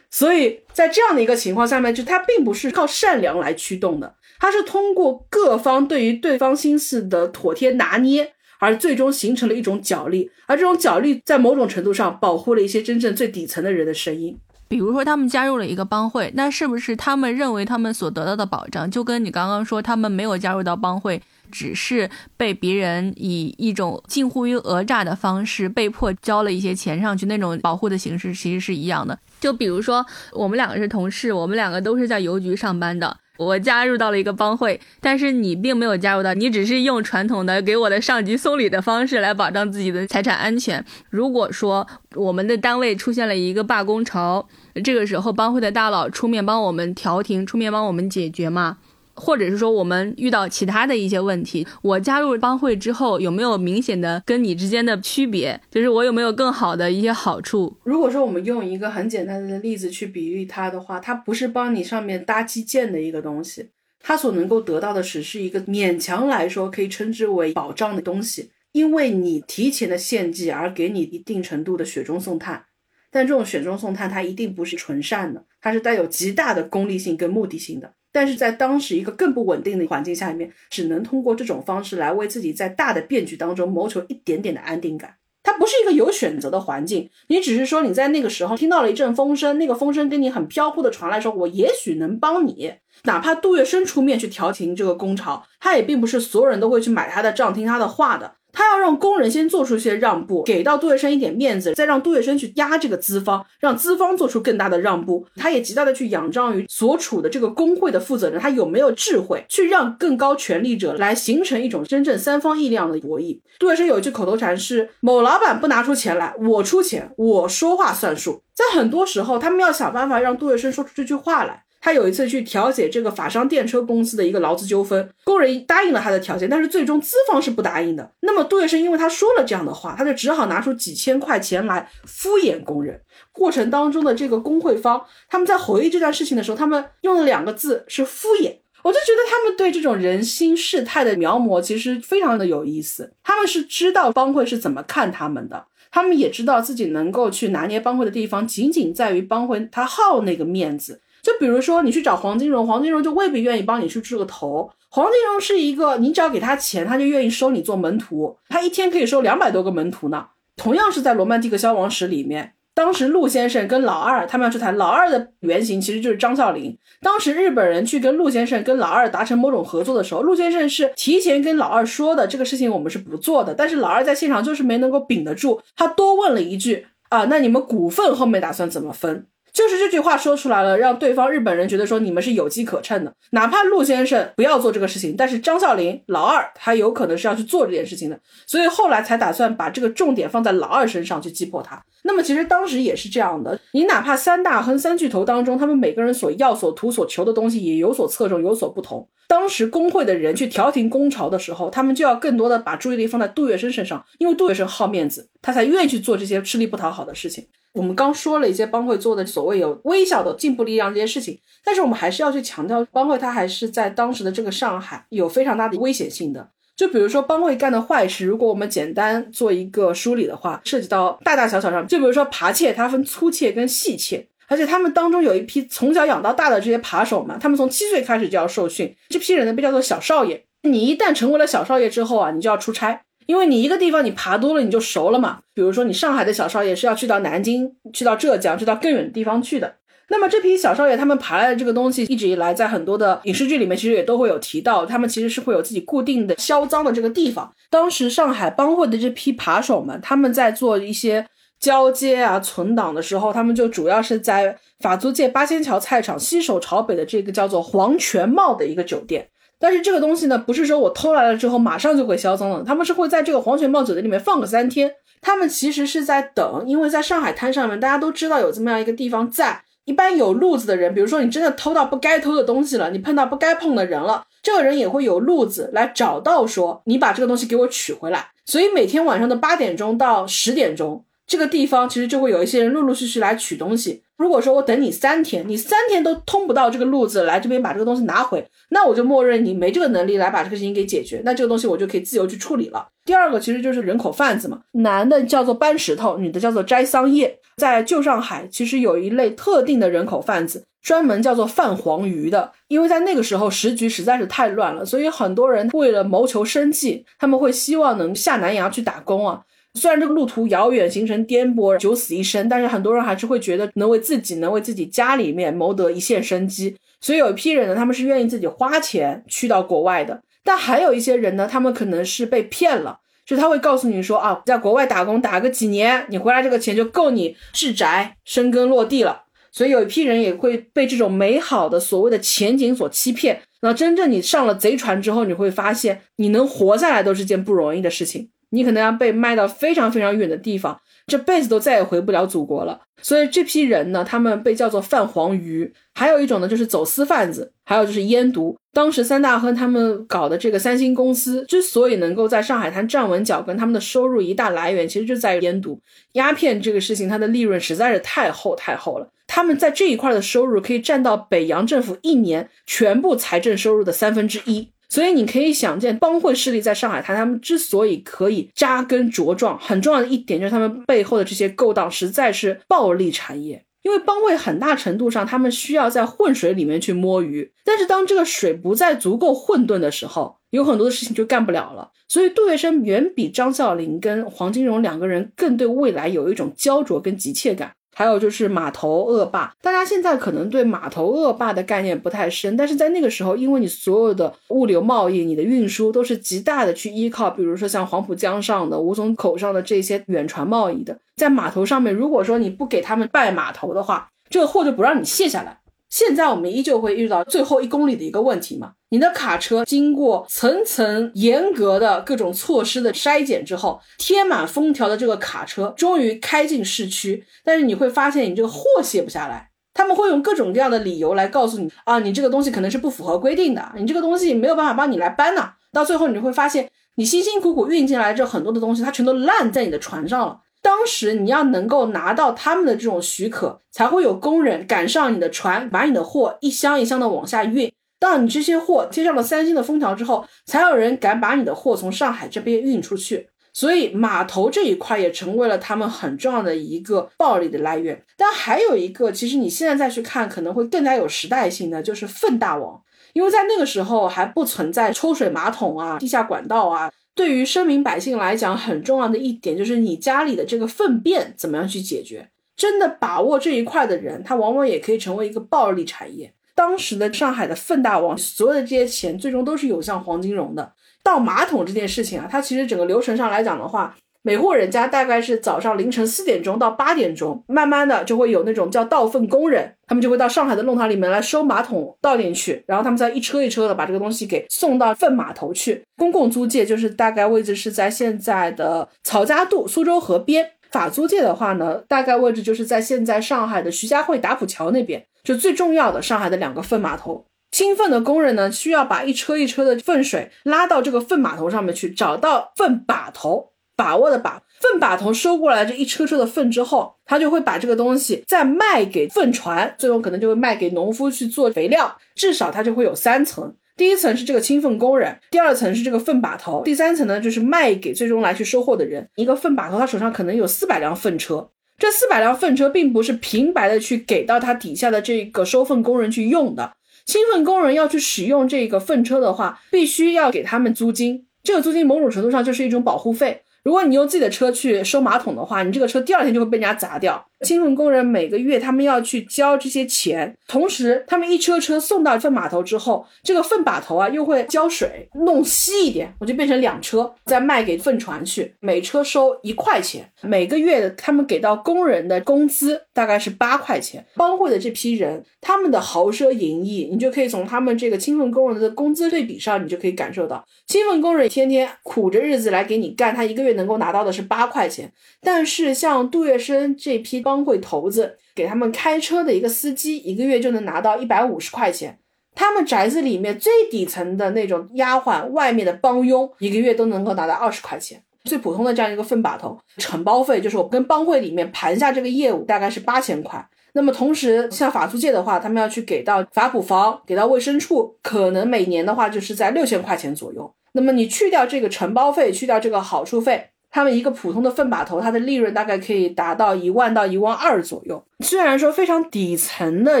所以在这样的一个情况下面，就他并不是靠善良来驱动的，他是通过各方对于对方心思的妥帖拿捏，而最终形成了一种角力。而这种角力在某种程度上保护了一些真正最底层的人的声音。比如说，他们加入了一个帮会，那是不是他们认为他们所得到的保障，就跟你刚刚说他们没有加入到帮会，只是被别人以一种近乎于讹诈的方式被迫交了一些钱上去，那种保护的形式其实是一样的。就比如说，我们两个是同事，我们两个都是在邮局上班的。我加入到了一个帮会，但是你并没有加入到，你只是用传统的给我的上级送礼的方式来保障自己的财产安全。如果说我们的单位出现了一个罢工潮，这个时候帮会的大佬出面帮我们调停，出面帮我们解决嘛？或者是说，我们遇到其他的一些问题，我加入帮会之后，有没有明显的跟你之间的区别？就是我有没有更好的一些好处？如果说我们用一个很简单的例子去比喻它的话，它不是帮你上面搭基建的一个东西，它所能够得到的只是一个勉强来说可以称之为保障的东西，因为你提前的献祭而给你一定程度的雪中送炭，但这种雪中送炭它一定不是纯善的，它是带有极大的功利性跟目的性的。但是在当时一个更不稳定的环境下面，只能通过这种方式来为自己在大的变局当中谋求一点点的安定感。它不是一个有选择的环境，你只是说你在那个时候听到了一阵风声，那个风声跟你很飘忽的传来，说我也许能帮你。哪怕杜月笙出面去调停这个工潮，他也并不是所有人都会去买他的账、听他的话的。他要让工人先做出一些让步，给到杜月笙一点面子，再让杜月笙去压这个资方，让资方做出更大的让步。他也极大的去仰仗于所处的这个工会的负责人，他有没有智慧去让更高权力者来形成一种真正三方力量的博弈。杜月笙有一句口头禅是：某老板不拿出钱来，我出钱，我说话算数。在很多时候，他们要想办法让杜月笙说出这句话来。他有一次去调解这个法商电车公司的一个劳资纠纷，工人答应了他的条件，但是最终资方是不答应的。那么杜月笙因为他说了这样的话，他就只好拿出几千块钱来敷衍工人。过程当中的这个工会方，他们在回忆这段事情的时候，他们用了两个字是敷衍。我就觉得他们对这种人心事态的描摹其实非常的有意思。他们是知道帮会是怎么看他们的，他们也知道自己能够去拿捏帮会的地方，仅仅在于帮会他好那个面子。就比如说，你去找黄金荣，黄金荣就未必愿意帮你去治个头。黄金荣是一个，你只要给他钱，他就愿意收你做门徒。他一天可以收两百多个门徒呢。同样是在《罗曼蒂克消亡史》里面，当时陆先生跟老二他们要去谈，老二的原型其实就是张啸林。当时日本人去跟陆先生跟老二达成某种合作的时候，陆先生是提前跟老二说的，这个事情我们是不做的。但是老二在现场就是没能够顶得住，他多问了一句啊，那你们股份后面打算怎么分？就是这句话说出来了，让对方日本人觉得说你们是有机可乘的。哪怕陆先生不要做这个事情，但是张啸林老二他有可能是要去做这件事情的，所以后来才打算把这个重点放在老二身上去击破他。那么其实当时也是这样的，你哪怕三大亨三巨头当中，他们每个人所要、所图、所求的东西也有所侧重、有所不同。当时工会的人去调停工潮的时候，他们就要更多的把注意力放在杜月笙身上，因为杜月笙好面子，他才愿意去做这些吃力不讨好的事情。我们刚说了一些帮会做的所谓有微小的进步力量这些事情，但是我们还是要去强调，帮会它还是在当时的这个上海有非常大的危险性的。就比如说帮会干的坏事，如果我们简单做一个梳理的话，涉及到大大小小上，就比如说扒窃，它分粗窃跟细窃，而且他们当中有一批从小养到大的这些扒手们，他们从七岁开始就要受训，这批人呢被叫做小少爷。你一旦成为了小少爷之后啊，你就要出差。因为你一个地方你爬多了你就熟了嘛，比如说你上海的小少爷是要去到南京、去到浙江、去到更远的地方去的。那么这批小少爷他们爬来的这个东西，一直以来在很多的影视剧里面其实也都会有提到，他们其实是会有自己固定的销赃的这个地方。当时上海帮会的这批扒手们，他们在做一些交接啊、存档的时候，他们就主要是在法租界八仙桥菜场西首朝北的这个叫做黄泉茂的一个酒店。但是这个东西呢，不是说我偷来了之后马上就会销赃的，他们是会在这个黄泉帽酒店里面放个三天。他们其实是在等，因为在上海滩上面，大家都知道有这么样一个地方在。一般有路子的人，比如说你真的偷到不该偷的东西了，你碰到不该碰的人了，这个人也会有路子来找到说你把这个东西给我取回来。所以每天晚上的八点钟到十点钟，这个地方其实就会有一些人陆陆续续来取东西。如果说我等你三天，你三天都通不到这个路子来这边把这个东西拿回，那我就默认你没这个能力来把这个事情给解决，那这个东西我就可以自由去处理了。第二个其实就是人口贩子嘛，男的叫做搬石头，女的叫做摘桑叶。在旧上海，其实有一类特定的人口贩子，专门叫做贩黄鱼的，因为在那个时候时局实在是太乱了，所以很多人为了谋求生计，他们会希望能下南洋去打工啊。虽然这个路途遥远，行程颠簸，九死一生，但是很多人还是会觉得能为自己、能为自己家里面谋得一线生机。所以有一批人呢，他们是愿意自己花钱去到国外的。但还有一些人呢，他们可能是被骗了，就他会告诉你说啊，在国外打工打个几年，你回来这个钱就够你置宅、生根落地了。所以有一批人也会被这种美好的所谓的前景所欺骗。那真正你上了贼船之后，你会发现你能活下来都是件不容易的事情。你可能要被卖到非常非常远的地方，这辈子都再也回不了祖国了。所以这批人呢，他们被叫做贩黄鱼。还有一种呢，就是走私贩子，还有就是烟毒。当时三大亨他们搞的这个三星公司之所以能够在上海滩站稳脚跟，他们的收入一大来源其实就在于烟毒、鸦片这个事情，它的利润实在是太厚太厚了。他们在这一块的收入可以占到北洋政府一年全部财政收入的三分之一。所以你可以想见，帮会势力在上海滩，他们之所以可以扎根茁壮，很重要的一点就是他们背后的这些勾当实在是暴利产业。因为帮会很大程度上他们需要在混水里面去摸鱼，但是当这个水不再足够混沌的时候，有很多的事情就干不了了。所以杜月笙远比张啸林跟黄金荣两个人更对未来有一种焦灼跟急切感。还有就是码头恶霸，大家现在可能对码头恶霸的概念不太深，但是在那个时候，因为你所有的物流贸易、你的运输都是极大的去依靠，比如说像黄浦江上的、吴淞口上的这些远船贸易的，在码头上面，如果说你不给他们拜码头的话，这个货就不让你卸下来。现在我们依旧会遇到最后一公里的一个问题嘛？你的卡车经过层层严格的各种措施的筛检之后，贴满封条的这个卡车终于开进市区，但是你会发现你这个货卸不下来，他们会用各种各样的理由来告诉你啊，你这个东西可能是不符合规定的，你这个东西没有办法帮你来搬呢。到最后你就会发现，你辛辛苦苦运进来这很多的东西，它全都烂在你的船上了。当时你要能够拿到他们的这种许可，才会有工人赶上你的船，把你的货一箱一箱的往下运。当你这些货贴上了三星的封条之后，才有人敢把你的货从上海这边运出去。所以码头这一块也成为了他们很重要的一个暴利的来源。但还有一个，其实你现在再去看，可能会更加有时代性的，就是粪大王。因为在那个时候还不存在抽水马桶啊、地下管道啊。对于生民百姓来讲，很重要的一点就是你家里的这个粪便怎么样去解决。真的把握这一块的人，他往往也可以成为一个暴利产业。当时的上海的粪大王，所有的这些钱最终都是涌向黄金荣的。倒马桶这件事情啊，它其实整个流程上来讲的话。每户人家大概是早上凌晨四点钟到八点钟，慢慢的就会有那种叫倒粪工人，他们就会到上海的弄堂里面来收马桶倒进去，然后他们再一车一车的把这个东西给送到粪码头去。公共租界就是大概位置是在现在的曹家渡苏州河边，法租界的话呢，大概位置就是在现在上海的徐家汇打浦桥那边，就最重要的上海的两个粪码头。清粪的工人呢，需要把一车一车的粪水拉到这个粪码头上面去，找到粪把头。把握的把粪把头收过来这一车车的粪之后，他就会把这个东西再卖给粪船，最后可能就会卖给农夫去做肥料。至少他就会有三层，第一层是这个清粪工人，第二层是这个粪把头，第三层呢就是卖给最终来去收货的人。一个粪把头他手上可能有四百辆粪车，这四百辆粪车并不是平白的去给到他底下的这个收粪工人去用的，清粪工人要去使用这个粪车的话，必须要给他们租金，这个租金某种程度上就是一种保护费。如果你用自己的车去收马桶的话，你这个车第二天就会被人家砸掉。清粪工人每个月他们要去交这些钱，同时他们一车车送到粪码头之后，这个粪把头啊又会浇水弄稀一点，我就变成两车再卖给粪船去，每车收一块钱。每个月他们给到工人的工资大概是八块钱。帮会的这批人，他们的豪奢淫逸，你就可以从他们这个清粪工人的工资对比上，你就可以感受到，清粪工人天天苦着日子来给你干，他一个月能够拿到的是八块钱，但是像杜月笙这批帮。帮会头子给他们开车的一个司机，一个月就能拿到一百五十块钱。他们宅子里面最底层的那种丫鬟，外面的帮佣，一个月都能够拿到二十块钱。最普通的这样一个粪把头承包费，就是我跟帮会里面盘下这个业务，大概是八千块。那么同时，像法租界的话，他们要去给到法补房，给到卫生处，可能每年的话就是在六千块钱左右。那么你去掉这个承包费，去掉这个好处费。他们一个普通的粪把头，它的利润大概可以达到一万到一万二左右。虽然说非常底层的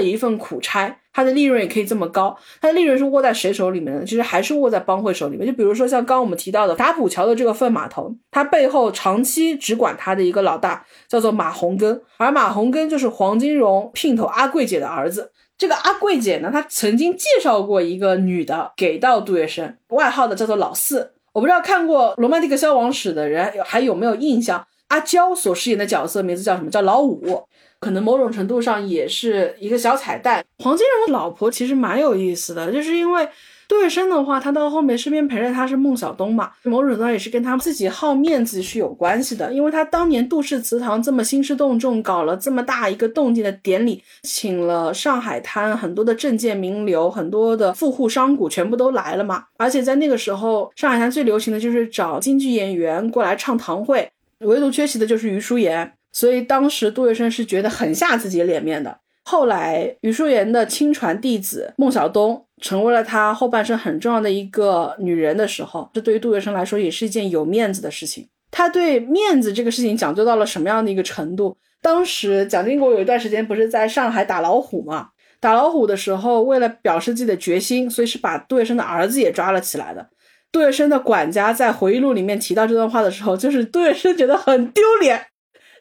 一份苦差，它的利润也可以这么高。它的利润是握在谁手里面呢？其实还是握在帮会手里面。就比如说像刚我们提到的打浦桥的这个粪码头，它背后长期只管它的一个老大叫做马红根，而马红根就是黄金荣姘头阿贵姐的儿子。这个阿贵姐呢，她曾经介绍过一个女的给到杜月笙，外号的叫做老四。我不知道看过《罗曼蒂克消亡史》的人还有没有印象？阿娇所饰演的角色名字叫什么？叫老五，可能某种程度上也是一个小彩蛋。黄金荣的老婆其实蛮有意思的，就是因为。杜月笙的话，他到后面身边陪着他是孟小冬嘛，某种程度上也是跟他自己好面子是有关系的，因为他当年杜氏祠堂这么兴师动众，搞了这么大一个动静的典礼，请了上海滩很多的政界名流，很多的富户商贾全部都来了嘛，而且在那个时候，上海滩最流行的就是找京剧演员过来唱堂会，唯独缺席的就是余淑妍，所以当时杜月笙是觉得很下自己脸面的。后来，余淑妍的亲传弟子孟小冬成为了他后半生很重要的一个女人的时候，这对于杜月笙来说也是一件有面子的事情。他对面子这个事情讲究到了什么样的一个程度？当时蒋经国有一段时间不是在上海打老虎嘛？打老虎的时候，为了表示自己的决心，所以是把杜月笙的儿子也抓了起来的。杜月笙的管家在回忆录里面提到这段话的时候，就是杜月笙觉得很丢脸，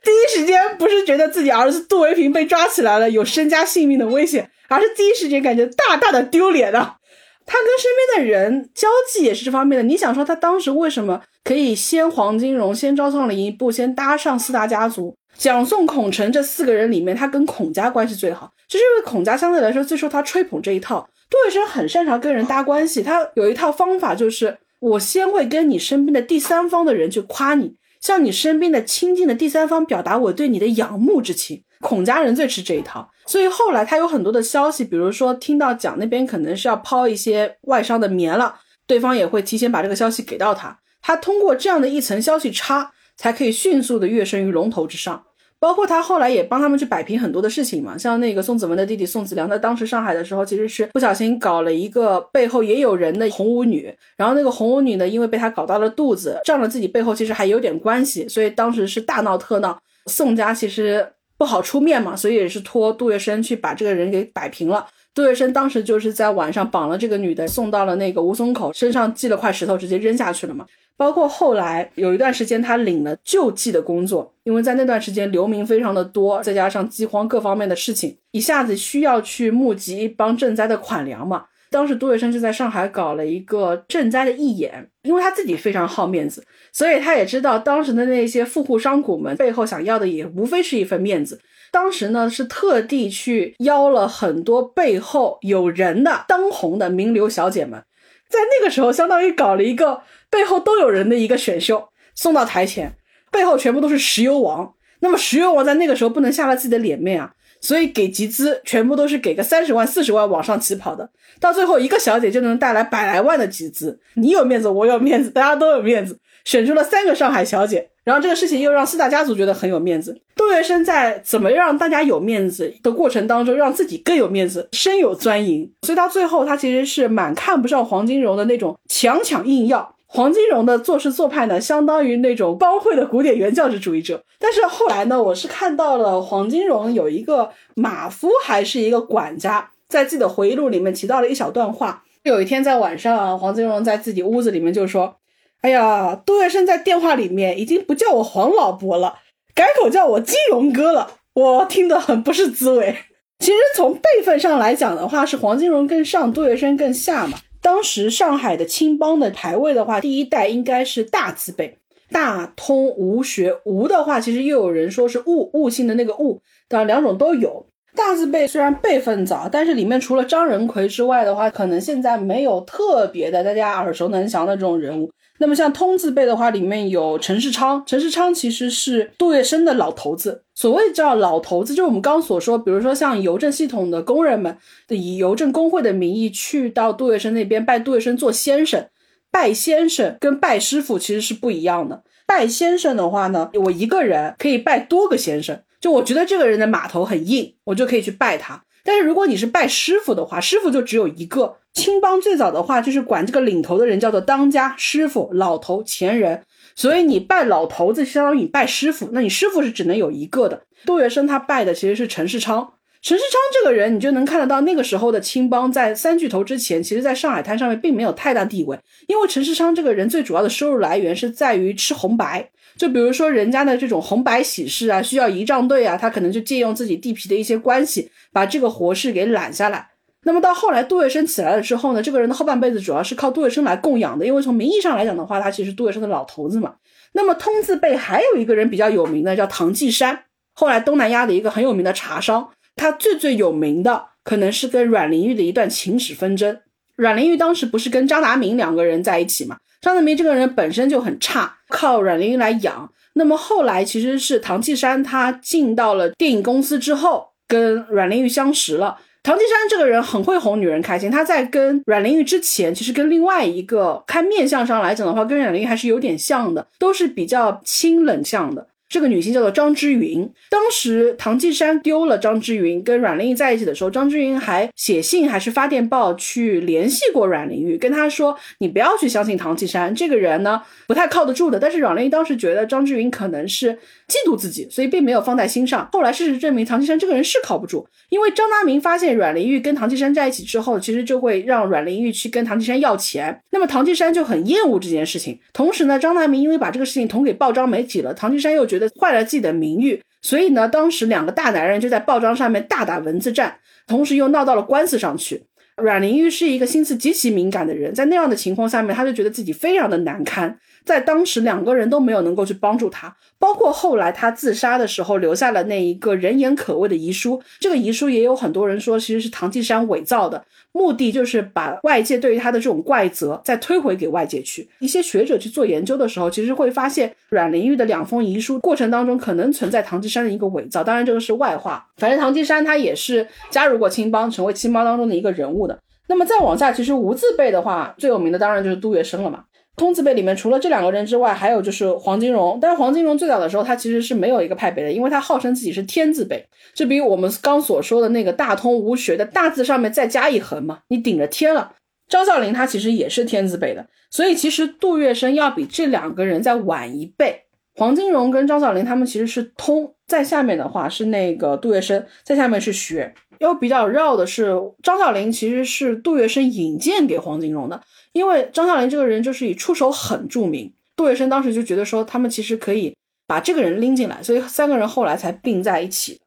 第一时间不是觉得自己儿子杜维平被抓起来了有身家性命的危险，而是第一时间感觉大大的丢脸啊！他跟身边的人交际也是这方面的。你想说他当时为什么可以先黄金荣，先招上了一步，先搭上四大家族，蒋宋孔陈这四个人里面，他跟孔家关系最好，就是因为孔家相对来说最受他吹捧这一套。杜月笙很擅长跟人搭关系，他有一套方法，就是我先会跟你身边的第三方的人去夸你，向你身边的亲近的第三方表达我对你的仰慕之情。孔家人最吃这一套，所以后来他有很多的消息，比如说听到蒋那边可能是要抛一些外商的棉了，对方也会提前把这个消息给到他，他通过这样的一层消息差，才可以迅速的跃升于龙头之上。包括他后来也帮他们去摆平很多的事情嘛，像那个宋子文的弟弟宋子良，在当时上海的时候，其实是不小心搞了一个背后也有人的红舞女，然后那个红舞女呢，因为被他搞到了肚子，仗着自己背后其实还有点关系，所以当时是大闹特闹，宋家其实。不好出面嘛，所以也是托杜月笙去把这个人给摆平了。杜月笙当时就是在晚上绑了这个女的，送到了那个吴淞口，身上系了块石头，直接扔下去了嘛。包括后来有一段时间，他领了救济的工作，因为在那段时间流民非常的多，再加上饥荒各方面的事情，一下子需要去募集一帮赈灾的款粮嘛。当时杜月笙就在上海搞了一个赈灾的义演，因为他自己非常好面子，所以他也知道当时的那些富户商贾们背后想要的也无非是一份面子。当时呢是特地去邀了很多背后有人的当红的名流小姐们，在那个时候相当于搞了一个背后都有人的一个选秀，送到台前，背后全部都是石油王。那么石油王在那个时候不能下了自己的脸面啊。所以给集资全部都是给个三十万、四十万往上起跑的，到最后一个小姐就能带来百来万的集资。你有面子，我有面子，大家都有面子，选出了三个上海小姐，然后这个事情又让四大家族觉得很有面子。杜月笙在怎么让大家有面子的过程当中，让自己更有面子，深有钻营。所以到最后，他其实是蛮看不上黄金荣的那种强抢硬要。黄金荣的做事做派呢，相当于那种帮会的古典原教旨主义者。但是后来呢，我是看到了黄金荣有一个马夫，还是一个管家，在自己的回忆录里面提到了一小段话。有一天在晚上，黄金荣在自己屋子里面就说：“哎呀，杜月笙在电话里面已经不叫我黄老伯了，改口叫我金荣哥了，我听得很不是滋味。”其实从辈分上来讲的话，是黄金荣更上，杜月笙更下嘛。当时上海的青帮的排位的话，第一代应该是大字辈，大通吴学。吴的话，其实又有人说是悟悟性的那个悟，当然两种都有。大字辈虽然辈分早，但是里面除了张仁奎之外的话，可能现在没有特别的大家耳熟能详的这种人物。那么像通字辈的话，里面有陈世昌，陈世昌其实是杜月笙的老头子。所谓叫老头子，就是我们刚所说，比如说像邮政系统的工人们，以邮政工会的名义去到杜月笙那边拜杜月笙做先生。拜先生跟拜师傅其实是不一样的。拜先生的话呢，我一个人可以拜多个先生，就我觉得这个人的码头很硬，我就可以去拜他。但是如果你是拜师傅的话，师傅就只有一个。青帮最早的话就是管这个领头的人叫做当家师傅、老头、前人，所以你拜老头子相当于你拜师傅，那你师傅是只能有一个的。杜月笙他拜的其实是陈世昌，陈世昌这个人你就能看得到那个时候的青帮在三巨头之前，其实在上海滩上面并没有太大地位，因为陈世昌这个人最主要的收入来源是在于吃红白。就比如说人家的这种红白喜事啊，需要仪仗队啊，他可能就借用自己地皮的一些关系，把这个活事给揽下来。那么到后来杜月笙起来了之后呢，这个人的后半辈子主要是靠杜月笙来供养的，因为从名义上来讲的话，他其实杜月笙的老头子嘛。那么通字辈还有一个人比较有名的叫唐继山，后来东南亚的一个很有名的茶商，他最最有名的可能是跟阮玲玉的一段情史纷争。阮玲玉当时不是跟张达明两个人在一起嘛？张泽明这个人本身就很差，靠阮玲玉来养。那么后来其实是唐季山他进到了电影公司之后，跟阮玲玉相识了。唐季山这个人很会哄女人开心。他在跟阮玲玉之前，其实跟另外一个看面相上来讲的话，跟阮玲玉还是有点像的，都是比较清冷相的。这个女性叫做张之云。当时唐季山丢了张之云，跟阮玲玉在一起的时候，张之云还写信还是发电报去联系过阮玲玉，跟她说：“你不要去相信唐季山这个人呢，不太靠得住的。”但是阮玲玉当时觉得张之云可能是嫉妒自己，所以并没有放在心上。后来事实证明，唐季山这个人是靠不住，因为张达明发现阮玲玉跟唐季山在一起之后，其实就会让阮玲玉去跟唐季山要钱。那么唐季山就很厌恶这件事情。同时呢，张达明因为把这个事情捅给报章媒体了，唐季山又觉得坏了自己的名誉。所以呢，当时两个大男人就在报章上面大打文字战，同时又闹到了官司上去。阮玲玉是一个心思极其敏感的人，在那样的情况下面，他就觉得自己非常的难堪。在当时，两个人都没有能够去帮助他，包括后来他自杀的时候留下了那一个人言可畏的遗书。这个遗书也有很多人说，其实是唐季山伪造的，目的就是把外界对于他的这种怪责再推回给外界去。一些学者去做研究的时候，其实会发现阮玲玉的两封遗书过程当中可能存在唐季山的一个伪造。当然，这个是外话。反正唐季山他也是加入过青帮，成为青帮当中的一个人物的。那么再往下，其实无字辈的话，最有名的当然就是杜月笙了嘛。通字辈里面除了这两个人之外，还有就是黄金荣。但是黄金荣最早的时候，他其实是没有一个派别的，因为他号称自己是天字辈，就比我们刚所说的那个大通无学的大字上面再加一横嘛，你顶着天了。张啸林他其实也是天字辈的，所以其实杜月笙要比这两个人再晚一辈。黄金荣跟张小林他们其实是通，在下面的话是那个杜月笙，在下面是学。又比较绕的是，张小林其实是杜月笙引荐给黄金荣的。因为张小林这个人就是以出手狠著名，杜月笙当时就觉得说他们其实可以把这个人拎进来，所以三个人后来才并在一起。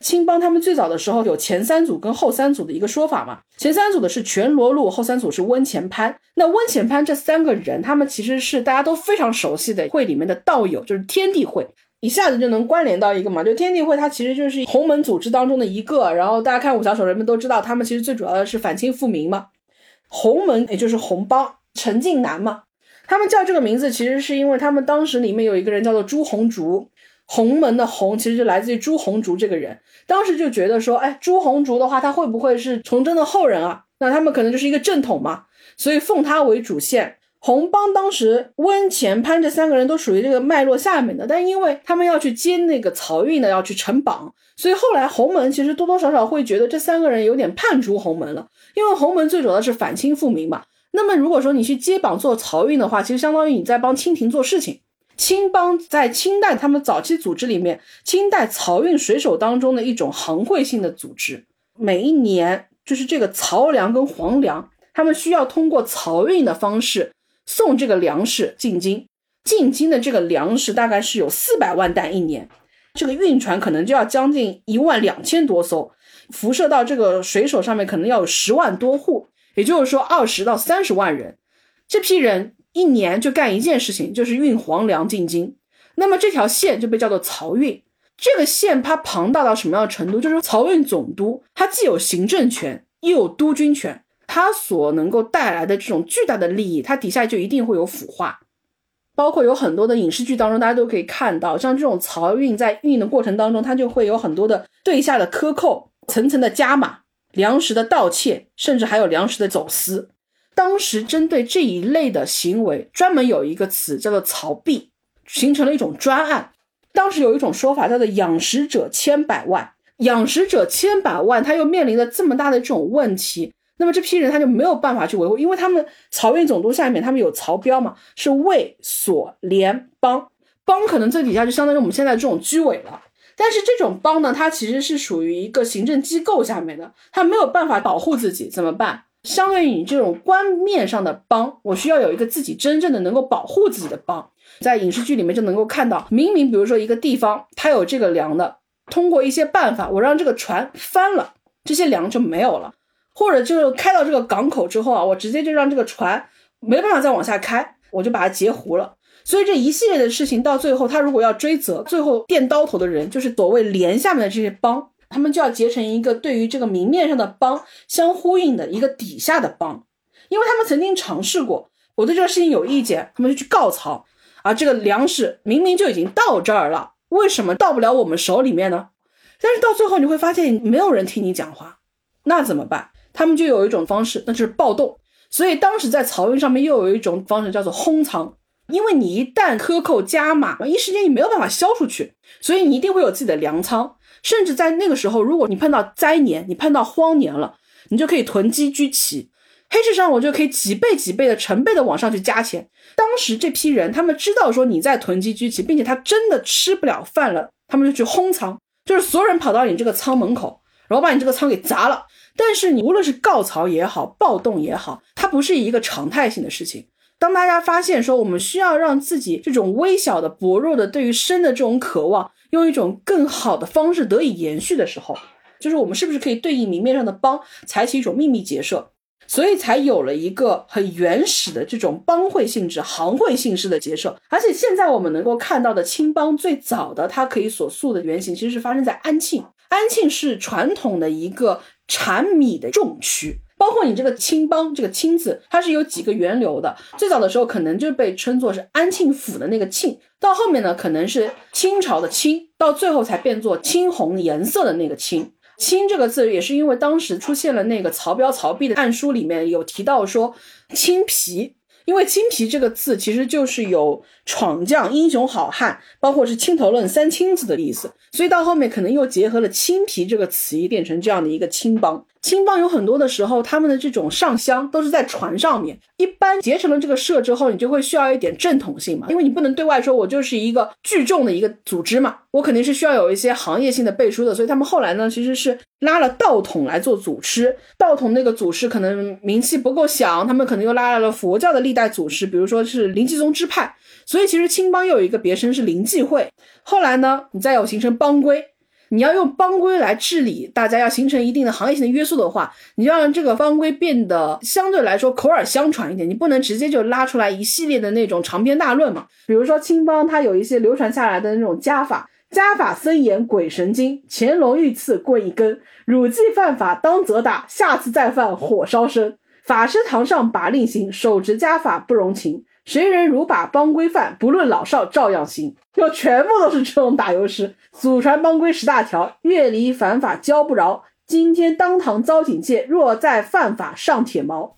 青帮他们最早的时候有前三组跟后三组的一个说法嘛，前三组的是全罗路，后三组是温前潘。那温前潘这三个人，他们其实是大家都非常熟悉的会里面的道友，就是天地会，一下子就能关联到一个嘛，就天地会它其实就是洪门组织当中的一个。然后大家看武侠小说，人们都知道他们其实最主要的是反清复明嘛。洪门也就是洪帮陈近南嘛，他们叫这个名字，其实是因为他们当时里面有一个人叫做朱红竹，洪门的洪其实就来自于朱红竹这个人。当时就觉得说，哎，朱红竹的话，他会不会是崇祯的后人啊？那他们可能就是一个正统嘛，所以奉他为主线。洪帮当时温前潘这三个人都属于这个脉络下面的，但因为他们要去接那个漕运的，要去成榜，所以后来洪门其实多多少少会觉得这三个人有点叛出洪门了。因为洪门最主要的是反清复明嘛，那么如果说你去接榜做漕运的话，其实相当于你在帮清廷做事情。青帮在清代他们早期组织里面，清代漕运水手当中的一种行会性的组织，每一年就是这个漕粮跟黄粮，他们需要通过漕运的方式送这个粮食进京，进京的这个粮食大概是有四百万担一年，这个运船可能就要将近一万两千多艘。辐射到这个水手上面，可能要有十万多户，也就是说二十到三十万人。这批人一年就干一件事情，就是运黄粮进京。那么这条线就被叫做漕运。这个线它庞大到什么样的程度？就是漕运总督，他既有行政权，又有督军权。他所能够带来的这种巨大的利益，他底下就一定会有腐化。包括有很多的影视剧当中，大家都可以看到，像这种漕运在运的过程当中，它就会有很多的对下的克扣。层层的加码，粮食的盗窃，甚至还有粮食的走私。当时针对这一类的行为，专门有一个词叫做“曹弊”，形成了一种专案。当时有一种说法叫做“养食者千百万”，养食者千百万，他又面临着这么大的这种问题，那么这批人他就没有办法去维护，因为他们漕运总督下面他们有曹标嘛，是卫所联邦，邦可能最底下就相当于我们现在这种居委了。但是这种帮呢，它其实是属于一个行政机构下面的，它没有办法保护自己，怎么办？相对于你这种官面上的帮，我需要有一个自己真正的能够保护自己的帮。在影视剧里面就能够看到，明明比如说一个地方它有这个粮的，通过一些办法，我让这个船翻了，这些粮就没有了，或者就是开到这个港口之后啊，我直接就让这个船没办法再往下开，我就把它截胡了。所以这一系列的事情到最后，他如果要追责，最后垫刀头的人就是所谓连下面的这些帮，他们就要结成一个对于这个明面上的帮相呼应的一个底下的帮，因为他们曾经尝试过，我对这个事情有意见，他们就去告曹，啊，这个粮食明明就已经到这儿了，为什么到不了我们手里面呢？但是到最后你会发现没有人听你讲话，那怎么办？他们就有一种方式，那就是暴动。所以当时在漕运上面又有一种方式叫做轰仓。因为你一旦克扣加码，一时间你没有办法销出去，所以你一定会有自己的粮仓。甚至在那个时候，如果你碰到灾年，你碰到荒年了，你就可以囤积居奇。黑市上我就可以几倍几倍的成倍的往上去加钱。当时这批人，他们知道说你在囤积居奇，并且他真的吃不了饭了，他们就去轰仓，就是所有人跑到你这个仓门口，然后把你这个仓给砸了。但是你无论是告曹也好，暴动也好，它不是一个常态性的事情。当大家发现说我们需要让自己这种微小的、薄弱的对于生的这种渴望，用一种更好的方式得以延续的时候，就是我们是不是可以对应明面上的帮，采取一种秘密结社，所以才有了一个很原始的这种帮会性质、行会性质的结社。而且现在我们能够看到的青帮最早的它可以所塑的原型，其实是发生在安庆。安庆是传统的一个产米的重区。包括你这个青帮这个青字，它是有几个源流的。最早的时候可能就被称作是安庆府的那个庆，到后面呢可能是清朝的清，到最后才变作青红颜色的那个青。青这个字也是因为当时出现了那个曹标曹丕的案书里面有提到说青皮。因为青皮这个字其实就是有闯将、英雄好汉，包括是青头论三青子的意思，所以到后面可能又结合了青皮这个词义，变成这样的一个青帮。青帮有很多的时候，他们的这种上香都是在船上面。一般结成了这个社之后，你就会需要一点正统性嘛，因为你不能对外说我就是一个聚众的一个组织嘛，我肯定是需要有一些行业性的背书的。所以他们后来呢，其实是拉了道统来做祖师。道统那个祖师可能名气不够响，他们可能又拉来了佛教的历代祖师，比如说是灵济宗支派。所以其实青帮又有一个别称是灵济会。后来呢，你再有形成帮规。你要用帮规来治理，大家要形成一定的行业性的约束的话，你要让这个帮规变得相对来说口耳相传一点。你不能直接就拉出来一系列的那种长篇大论嘛。比如说青帮，它有一些流传下来的那种家法，家法森严鬼神经，乾隆御赐棍一根，汝既犯法当责打，下次再犯火烧身。法师堂上把令行，手执家法不容情。谁人如把帮规犯，不论老少照样行。就全部都是这种打油诗，祖传帮规十大条，越离反法教不饶。今天当堂遭警戒，若再犯法上铁锚。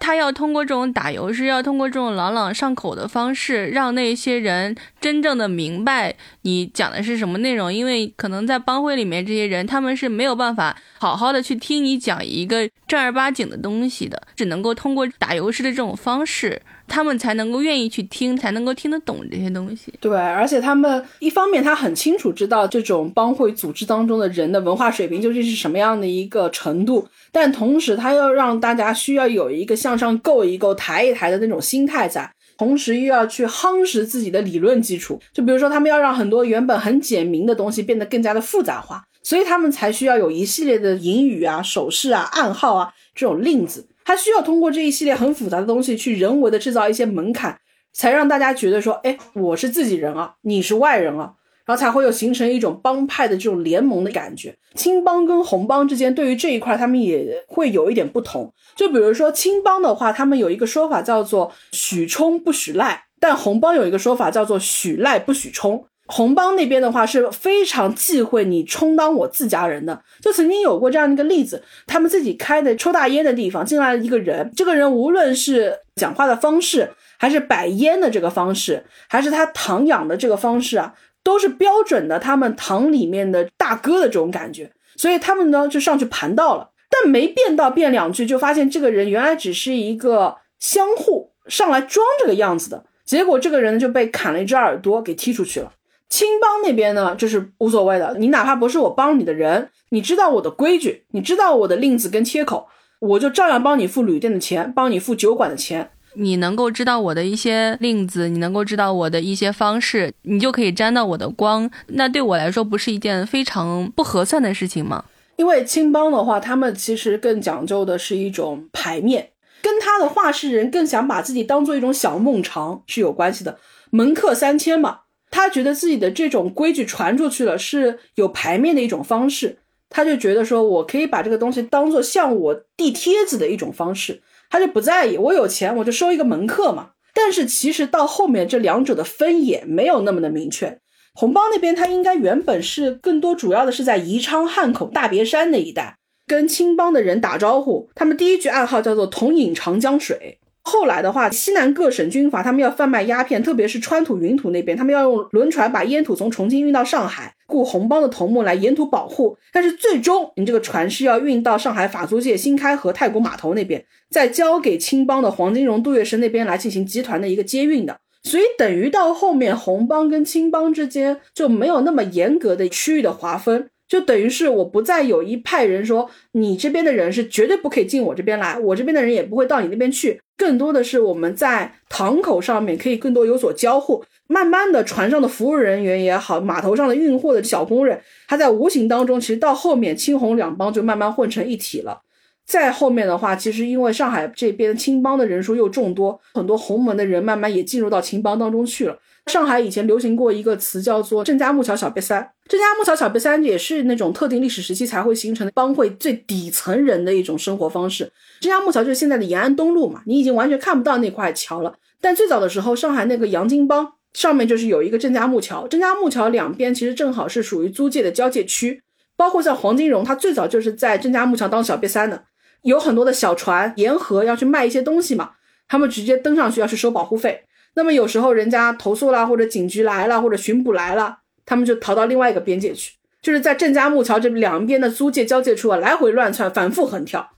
他要通过这种打油诗，要通过这种朗朗上口的方式，让那些人真正的明白你讲的是什么内容。因为可能在帮会里面，这些人他们是没有办法好好的去听你讲一个正儿八经的东西的，只能够通过打油诗的这种方式。他们才能够愿意去听，才能够听得懂这些东西。对，而且他们一方面他很清楚知道这种帮会组织当中的人的文化水平究竟是什么样的一个程度，但同时他要让大家需要有一个向上够一够、抬一抬的那种心态在，同时又要去夯实自己的理论基础。就比如说，他们要让很多原本很简明的东西变得更加的复杂化，所以他们才需要有一系列的隐语啊、手势啊、暗号啊这种令子。他需要通过这一系列很复杂的东西去人为的制造一些门槛，才让大家觉得说，哎，我是自己人啊，你是外人啊，然后才会有形成一种帮派的这种联盟的感觉。青帮跟红帮之间对于这一块，他们也会有一点不同。就比如说青帮的话，他们有一个说法叫做许冲不许赖，但红帮有一个说法叫做许赖不许冲。红帮那边的话是非常忌讳你充当我自家人的，就曾经有过这样的一个例子，他们自己开的抽大烟的地方进来了一个人，这个人无论是讲话的方式，还是摆烟的这个方式，还是他躺养的这个方式啊，都是标准的他们堂里面的大哥的这种感觉，所以他们呢就上去盘道了，但没辩道辩两句，就发现这个人原来只是一个相互上来装这个样子的，结果这个人就被砍了一只耳朵给踢出去了。青帮那边呢，就是无所谓的。你哪怕不是我帮你的人，你知道我的规矩，你知道我的令子跟切口，我就照样帮你付旅店的钱，帮你付酒馆的钱。你能够知道我的一些令子，你能够知道我的一些方式，你就可以沾到我的光。那对我来说，不是一件非常不合算的事情吗？因为青帮的话，他们其实更讲究的是一种牌面，跟他的画事人更想把自己当做一种小孟尝是有关系的。门客三千嘛。他觉得自己的这种规矩传出去了是有牌面的一种方式，他就觉得说我可以把这个东西当做向我递帖子的一种方式，他就不在意我有钱我就收一个门客嘛。但是其实到后面这两者的分野没有那么的明确。红帮那边他应该原本是更多主要的是在宜昌、汉口、大别山那一带跟青帮的人打招呼，他们第一句暗号叫做同饮长江水。后来的话，西南各省军阀他们要贩卖鸦片，特别是川土、云土那边，他们要用轮船把烟土从重庆运到上海，雇红帮的头目来沿途保护。但是最终，你这个船是要运到上海法租界新开河太古码头那边，再交给青帮的黄金荣、杜月笙那边来进行集团的一个接运的。所以等于到后面，红帮跟青帮之间就没有那么严格的区域的划分。就等于是我不再有一派人说你这边的人是绝对不可以进我这边来，我这边的人也不会到你那边去。更多的是我们在堂口上面可以更多有所交互。慢慢的，船上的服务人员也好，码头上的运货的小工人，他在无形当中，其实到后面青红两帮就慢慢混成一体了。再后面的话，其实因为上海这边青帮的人数又众多，很多洪门的人慢慢也进入到青帮当中去了。上海以前流行过一个词叫做“郑家木桥小瘪三”，郑家木桥小瘪三也是那种特定历史时期才会形成的帮会最底层人的一种生活方式。郑家木桥就是现在的延安东路嘛，你已经完全看不到那块桥了。但最早的时候，上海那个洋泾浜上面就是有一个郑家木桥，郑家木桥两边其实正好是属于租界的交界区，包括像黄金荣，他最早就是在郑家木桥当小瘪三的，有很多的小船沿河要去卖一些东西嘛，他们直接登上去要去收保护费。那么有时候人家投诉了，或者警局来了，或者巡捕来了，他们就逃到另外一个边界去，就是在郑家木桥这两边的租界交界处啊，来回乱窜，反复横跳，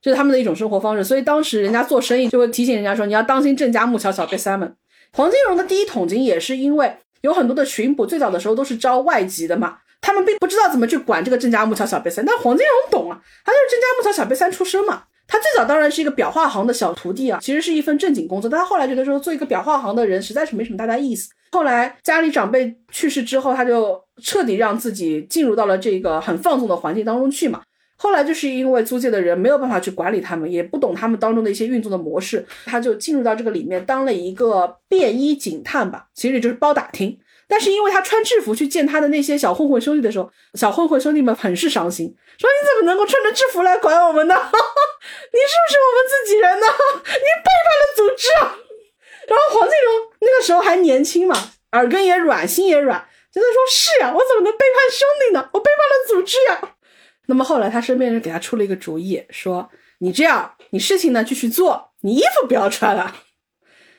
这是他们的一种生活方式。所以当时人家做生意就会提醒人家说，你要当心郑家木桥小瘪三们。黄金荣的第一桶金也是因为有很多的巡捕，最早的时候都是招外籍的嘛，他们并不知道怎么去管这个郑家木桥小瘪三，但黄金荣懂啊，他就是郑家木桥小瘪三出身嘛。他最早当然是一个裱画行的小徒弟啊，其实是一份正经工作。但他后来觉得说做一个裱画行的人实在是没什么太大意思。后来家里长辈去世之后，他就彻底让自己进入到了这个很放纵的环境当中去嘛。后来就是因为租界的人没有办法去管理他们，也不懂他们当中的一些运作的模式，他就进入到这个里面当了一个便衣警探吧，其实就是包打听。但是因为他穿制服去见他的那些小混混兄弟的时候，小混混兄弟们很是伤心，说你怎么能够穿着制服来管我们呢？你是不是我们自己人呢？你背叛了组织啊！然后黄敬荣那个时候还年轻嘛，耳根也软，心也软，觉得说是呀，我怎么能背叛兄弟呢？我背叛了组织呀！那么后来他身边人给他出了一个主意，说你这样，你事情呢继续做，你衣服不要穿了。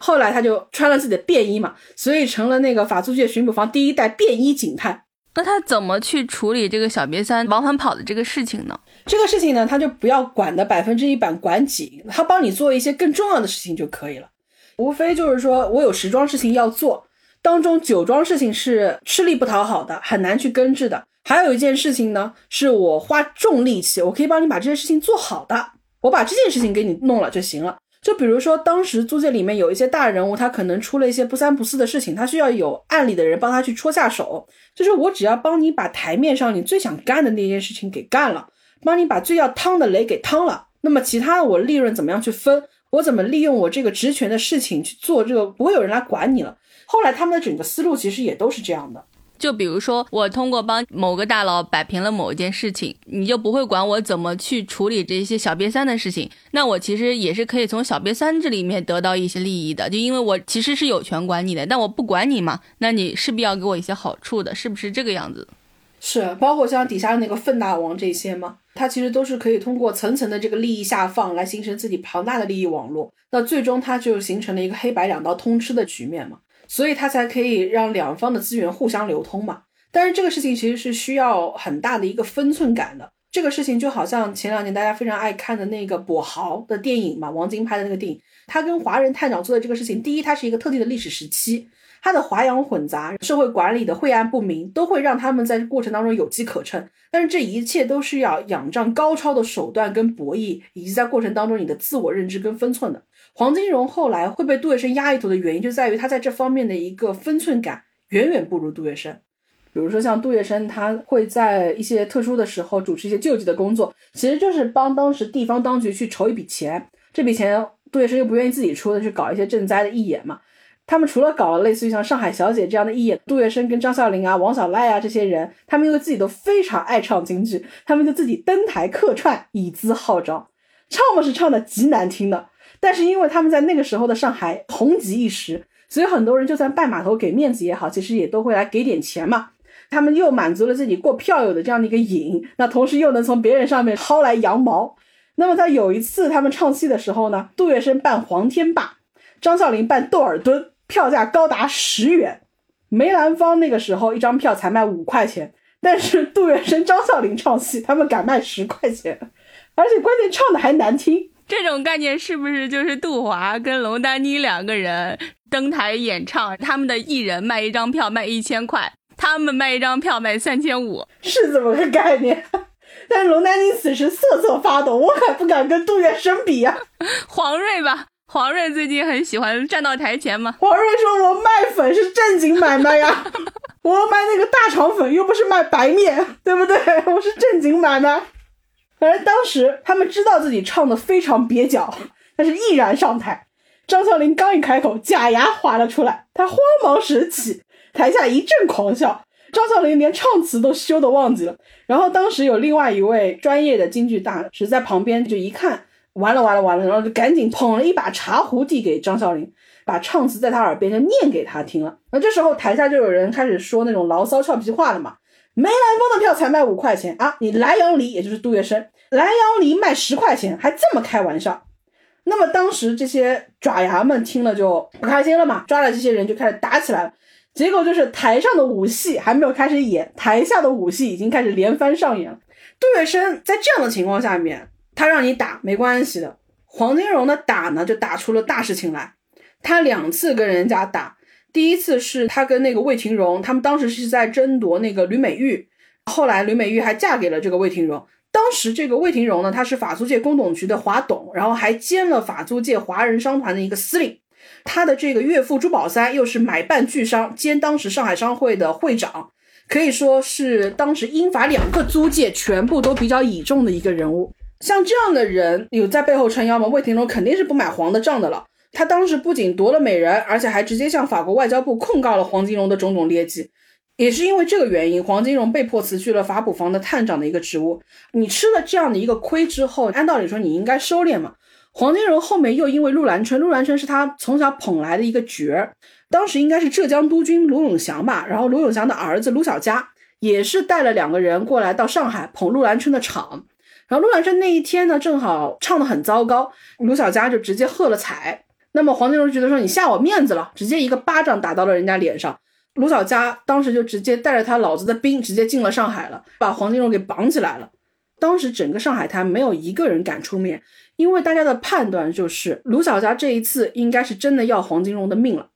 后来他就穿了自己的便衣嘛，所以成了那个法租界巡捕房第一代便衣警探。那他怎么去处理这个小瘪三往返跑的这个事情呢？这个事情呢，他就不要管的百分之一百管紧，他帮你做一些更重要的事情就可以了。无非就是说我有十桩事情要做，当中九桩事情是吃力不讨好的，很难去根治的。还有一件事情呢，是我花重力气，我可以帮你把这件事情做好的，我把这件事情给你弄了就行了。就比如说，当时租界里面有一些大人物，他可能出了一些不三不四的事情，他需要有案里的人帮他去戳下手。就是我只要帮你把台面上你最想干的那件事情给干了，帮你把最要趟的雷给趟了，那么其他的我利润怎么样去分，我怎么利用我这个职权的事情去做这个，不会有人来管你了。后来他们的整个思路其实也都是这样的。就比如说，我通过帮某个大佬摆平了某一件事情，你就不会管我怎么去处理这些小瘪三的事情。那我其实也是可以从小瘪三这里面得到一些利益的，就因为我其实是有权管你的，但我不管你嘛，那你势必要给我一些好处的，是不是这个样子？是，包括像底下那个粪大王这些嘛，他其实都是可以通过层层的这个利益下放来形成自己庞大的利益网络，那最终它就形成了一个黑白两道通吃的局面嘛。所以它才可以让两方的资源互相流通嘛。但是这个事情其实是需要很大的一个分寸感的。这个事情就好像前两年大家非常爱看的那个跛豪的电影嘛，王晶拍的那个电影，他跟华人探长做的这个事情，第一，它是一个特定的历史时期，它的华洋混杂、社会管理的晦暗不明，都会让他们在过程当中有机可乘。但是这一切都是要仰仗高超的手段跟博弈，以及在过程当中你的自我认知跟分寸的。黄金荣后来会被杜月笙压一头的原因，就在于他在这方面的一个分寸感远远不如杜月笙。比如说像杜月笙，他会在一些特殊的时候主持一些救济的工作，其实就是帮当时地方当局去筹一笔钱。这笔钱杜月笙又不愿意自己出的，去搞一些赈灾的义演嘛。他们除了搞了类似于像《上海小姐》这样的义演，杜月笙跟张啸林啊、王小赖啊这些人，他们又自己都非常爱唱京剧，他们就自己登台客串，以资号召，唱嘛是唱的极难听的。但是因为他们在那个时候的上海红极一时，所以很多人就算拜码头给面子也好，其实也都会来给点钱嘛。他们又满足了自己过票友的这样的一个瘾，那同时又能从别人上面薅来羊毛。那么在有一次他们唱戏的时候呢，杜月笙扮黄天霸，张啸林扮窦尔敦，票价高达十元。梅兰芳那个时候一张票才卖五块钱，但是杜月笙、张啸林唱戏，他们敢卖十块钱，而且关键唱的还难听。这种概念是不是就是杜华跟龙丹妮两个人登台演唱，他们的艺人卖一张票卖一千块，他们卖一张票卖三千五，是怎么个概念？但是龙丹妮此时瑟瑟发抖，我可不敢跟杜月笙比呀。黄睿吧，黄睿最近很喜欢站到台前嘛。黄睿说：“我卖粉是正经买卖呀，我卖那个大肠粉又不是卖白面，对不对？我是正经买卖。”而当时他们知道自己唱的非常蹩脚，但是毅然上台。张啸林刚一开口，假牙滑了出来，他慌忙拾起，台下一阵狂笑。张啸林连唱词都羞得忘记了。然后当时有另外一位专业的京剧大师在旁边，就一看，完了完了完了，然后就赶紧捧了一把茶壶递给张啸林，把唱词在他耳边就念给他听了。那这时候台下就有人开始说那种牢骚俏皮话了嘛。梅兰芳的票才卖五块钱啊，你莱阳梨也就是杜月笙，莱阳梨卖十块钱，还这么开玩笑。那么当时这些爪牙们听了就不开心了嘛，抓了这些人就开始打起来了。结果就是台上的武戏还没有开始演，台下的武戏已经开始连番上演了。杜月笙在这样的情况下面，他让你打没关系的。黄金荣的打呢，就打出了大事情来。他两次跟人家打，第一次是他跟那个魏廷荣，他们当时是在争夺那个吕美玉，后来吕美玉还嫁给了这个魏廷荣。当时这个魏廷荣呢，他是法租界工董局的华董，然后还兼了法租界华人商团的一个司令。他的这个岳父朱宝三又是买办巨商兼当时上海商会的会长，可以说是当时英法两个租界全部都比较倚重的一个人物。像这样的人有在背后撑腰吗？魏廷荣肯定是不买黄的账的了。他当时不仅夺了美人，而且还直接向法国外交部控告了黄金荣的种种劣迹。也是因为这个原因，黄金荣被迫辞去了法捕房的探长的一个职务。你吃了这样的一个亏之后，按道理说你应该收敛嘛。黄金荣后面又因为陆兰春，陆兰春是他从小捧来的一个角儿，当时应该是浙江督军卢永祥吧，然后卢永祥的儿子卢小佳也是带了两个人过来到上海捧陆兰春的场，然后陆兰春那一天呢，正好唱的很糟糕，卢小佳就直接喝了彩，那么黄金荣觉得说你下我面子了，直接一个巴掌打到了人家脸上，卢小佳当时就直接带着他老子的兵直接进了上海了，把黄金荣给绑起来了，当时整个上海滩没有一个人敢出面。因为大家的判断就是卢小佳这一次应该是真的要黄金荣的命了。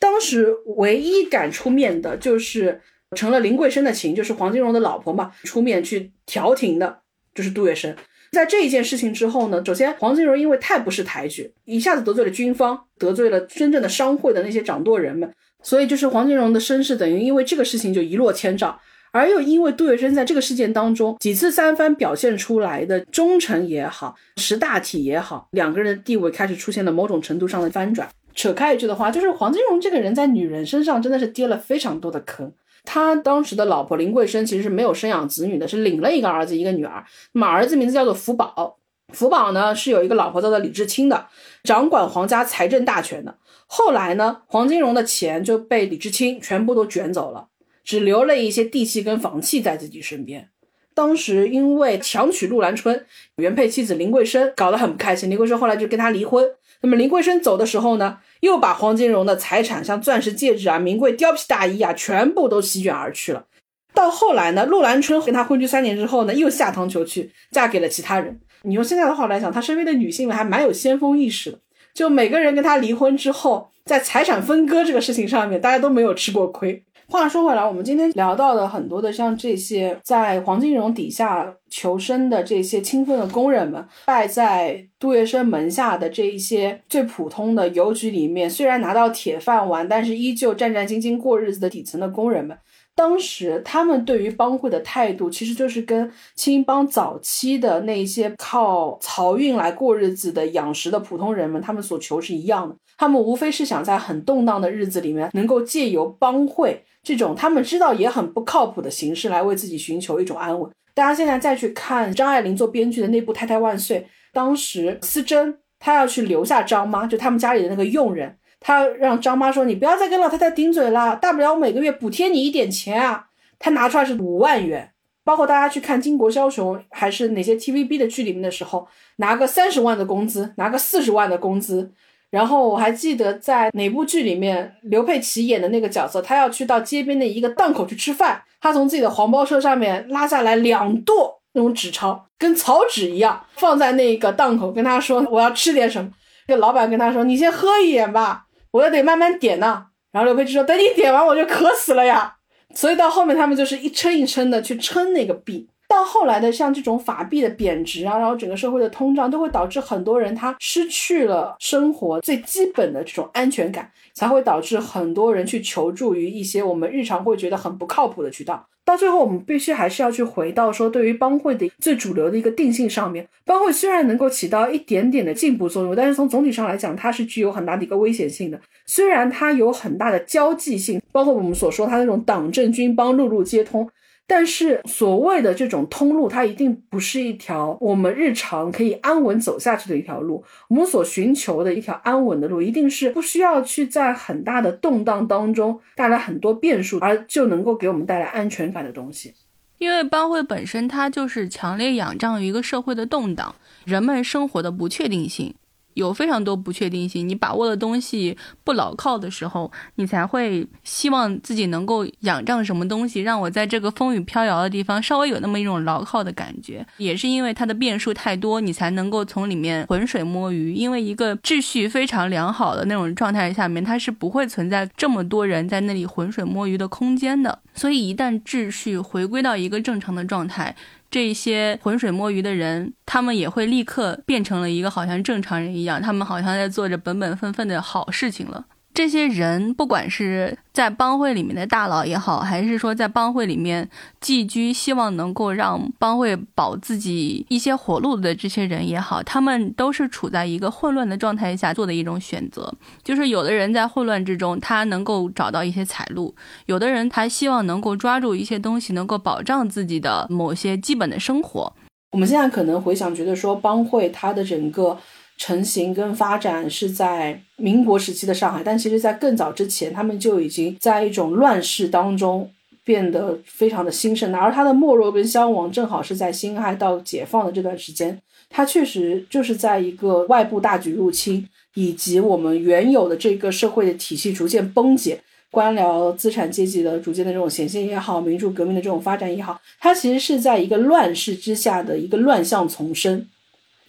当时唯一敢出面的就是成了林桂生的情，就是黄金荣的老婆嘛，出面去调停的，就是杜月笙。在这一件事情之后呢，首先黄金荣因为太不识抬举，一下子得罪了军方，得罪了真正的商会的那些掌舵人们，所以就是黄金荣的身世等于因为这个事情就一落千丈。而又因为杜月笙在这个事件当中几次三番表现出来的忠诚也好，识大体也好，两个人的地位开始出现了某种程度上的翻转。扯开一句的话，就是黄金荣这个人在女人身上真的是跌了非常多的坑。他当时的老婆林桂生其实是没有生养子女的，是领了一个儿子一个女儿。那么儿子名字叫做福宝，福宝呢是有一个老婆叫做李志清的，掌管皇家财政大权的。后来呢，黄金荣的钱就被李志清全部都卷走了。只留了一些地契跟房契在自己身边。当时因为强娶陆兰春，原配妻子林桂生搞得很不开心。林桂生后来就跟他离婚。那么林桂生走的时候呢，又把黄金荣的财产，像钻石戒指啊、名贵貂皮大衣啊，全部都席卷而去了。到后来呢，陆兰春跟他婚居三年之后呢，又下堂求娶，嫁给了其他人。你用现在的话来讲，他身边的女性还蛮有先锋意识的。就每个人跟他离婚之后，在财产分割这个事情上面，大家都没有吃过亏。话说回来，我们今天聊到的很多的像这些在黄金荣底下求生的这些清风的工人们，拜在杜月笙门下的这一些最普通的邮局里面，虽然拿到铁饭碗，但是依旧战战兢兢过日子的底层的工人们，当时他们对于帮会的态度，其实就是跟青帮早期的那些靠漕运来过日子的养食的普通人们，他们所求是一样的。他们无非是想在很动荡的日子里面，能够借由帮会。这种他们知道也很不靠谱的形式来为自己寻求一种安稳。大家现在再去看张爱玲做编剧的那部《太太万岁》，当时思珍她要去留下张妈，就他们家里的那个佣人，他让张妈说：“你不要再跟老太太顶嘴了，大不了我每个月补贴你一点钱啊。”他拿出来是五万元，包括大家去看《巾帼枭雄》还是哪些 TVB 的剧里面的时候，拿个三十万的工资，拿个四十万的工资。然后我还记得在哪部剧里面，刘佩琦演的那个角色，他要去到街边的一个档口去吃饭，他从自己的黄包车上面拉下来两垛那种纸钞，跟草纸一样，放在那个档口，跟他说我要吃点什么。这老板跟他说：“你先喝一点吧，我要得慢慢点呢。”然后刘佩琦说：“等你点完，我就渴死了呀。”所以到后面他们就是一撑一撑的去撑那个币。到后来的像这种法币的贬值啊，然后整个社会的通胀，都会导致很多人他失去了生活最基本的这种安全感，才会导致很多人去求助于一些我们日常会觉得很不靠谱的渠道。到最后，我们必须还是要去回到说，对于帮会的最主流的一个定性上面，帮会虽然能够起到一点点的进步作用，但是从总体上来讲，它是具有很大的一个危险性的。虽然它有很大的交际性，包括我们所说它那种党政军帮路路接通。但是所谓的这种通路，它一定不是一条我们日常可以安稳走下去的一条路。我们所寻求的一条安稳的路，一定是不需要去在很大的动荡当中带来很多变数，而就能够给我们带来安全感的东西。因为帮会本身它就是强烈仰仗于一个社会的动荡，人们生活的不确定性。有非常多不确定性，你把握的东西不牢靠的时候，你才会希望自己能够仰仗什么东西，让我在这个风雨飘摇的地方稍微有那么一种牢靠的感觉。也是因为它的变数太多，你才能够从里面浑水摸鱼。因为一个秩序非常良好的那种状态下面，它是不会存在这么多人在那里浑水摸鱼的空间的。所以一旦秩序回归到一个正常的状态。这些浑水摸鱼的人，他们也会立刻变成了一个好像正常人一样，他们好像在做着本本分分的好事情了。这些人，不管是在帮会里面的大佬也好，还是说在帮会里面寄居，希望能够让帮会保自己一些活路的这些人也好，他们都是处在一个混乱的状态下做的一种选择。就是有的人在混乱之中，他能够找到一些财路；有的人他希望能够抓住一些东西，能够保障自己的某些基本的生活。我们现在可能回想，觉得说帮会它的整个。成型跟发展是在民国时期的上海，但其实，在更早之前，他们就已经在一种乱世当中变得非常的兴盛。而它的没落跟消亡，正好是在辛亥到解放的这段时间，它确实就是在一个外部大举入侵，以及我们原有的这个社会的体系逐渐崩解，官僚资产阶级的逐渐的这种显现也好，民主革命的这种发展也好，它其实是在一个乱世之下的一个乱象丛生。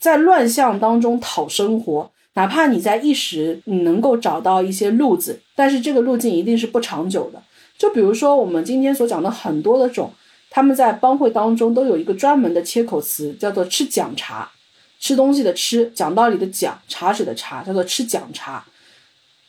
在乱象当中讨生活，哪怕你在一时你能够找到一些路子，但是这个路径一定是不长久的。就比如说我们今天所讲的很多的种，他们在帮会当中都有一个专门的切口词，叫做吃讲茶，吃东西的吃，讲道理的讲，茶水的茶，叫做吃讲茶。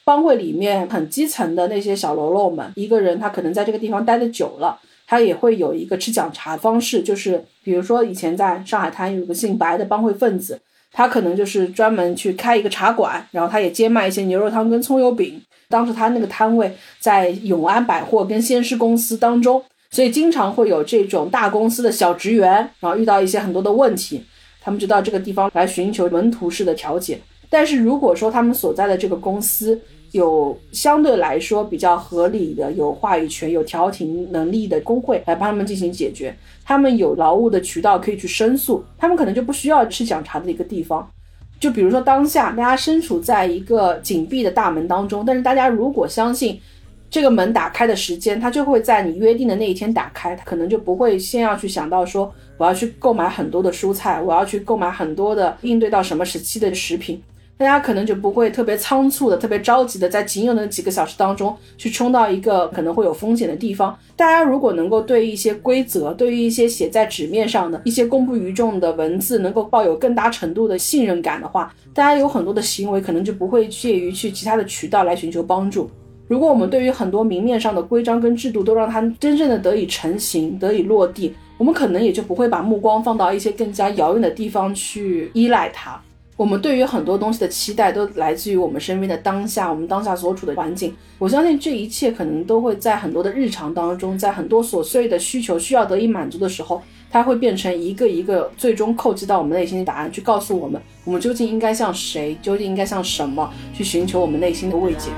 帮会里面很基层的那些小喽啰们，一个人他可能在这个地方待的久了。他也会有一个吃讲茶的方式，就是比如说以前在上海滩有个姓白的帮会分子，他可能就是专门去开一个茶馆，然后他也兼卖一些牛肉汤跟葱油饼。当时他那个摊位在永安百货跟先施公司当中，所以经常会有这种大公司的小职员，然后遇到一些很多的问题，他们就到这个地方来寻求门徒式的调解。但是如果说他们所在的这个公司，有相对来说比较合理的、有话语权、有调停能力的工会来帮他们进行解决，他们有劳务的渠道可以去申诉，他们可能就不需要吃讲茶的一个地方。就比如说当下大家身处在一个紧闭的大门当中，但是大家如果相信这个门打开的时间，它就会在你约定的那一天打开，他可能就不会先要去想到说我要去购买很多的蔬菜，我要去购买很多的应对到什么时期的食品。大家可能就不会特别仓促的、特别着急的，在仅有的几个小时当中去冲到一个可能会有风险的地方。大家如果能够对一些规则、对于一些写在纸面上的一些公布于众的文字，能够抱有更大程度的信任感的话，大家有很多的行为可能就不会介于去其他的渠道来寻求帮助。如果我们对于很多明面上的规章跟制度都让它真正的得以成型、得以落地，我们可能也就不会把目光放到一些更加遥远的地方去依赖它。我们对于很多东西的期待都来自于我们身边的当下，我们当下所处的环境。我相信这一切可能都会在很多的日常当中，在很多琐碎的需求需要得以满足的时候，它会变成一个一个最终叩击到我们内心的答案，去告诉我们我们究竟应该向谁，究竟应该向什么去寻求我们内心的慰藉。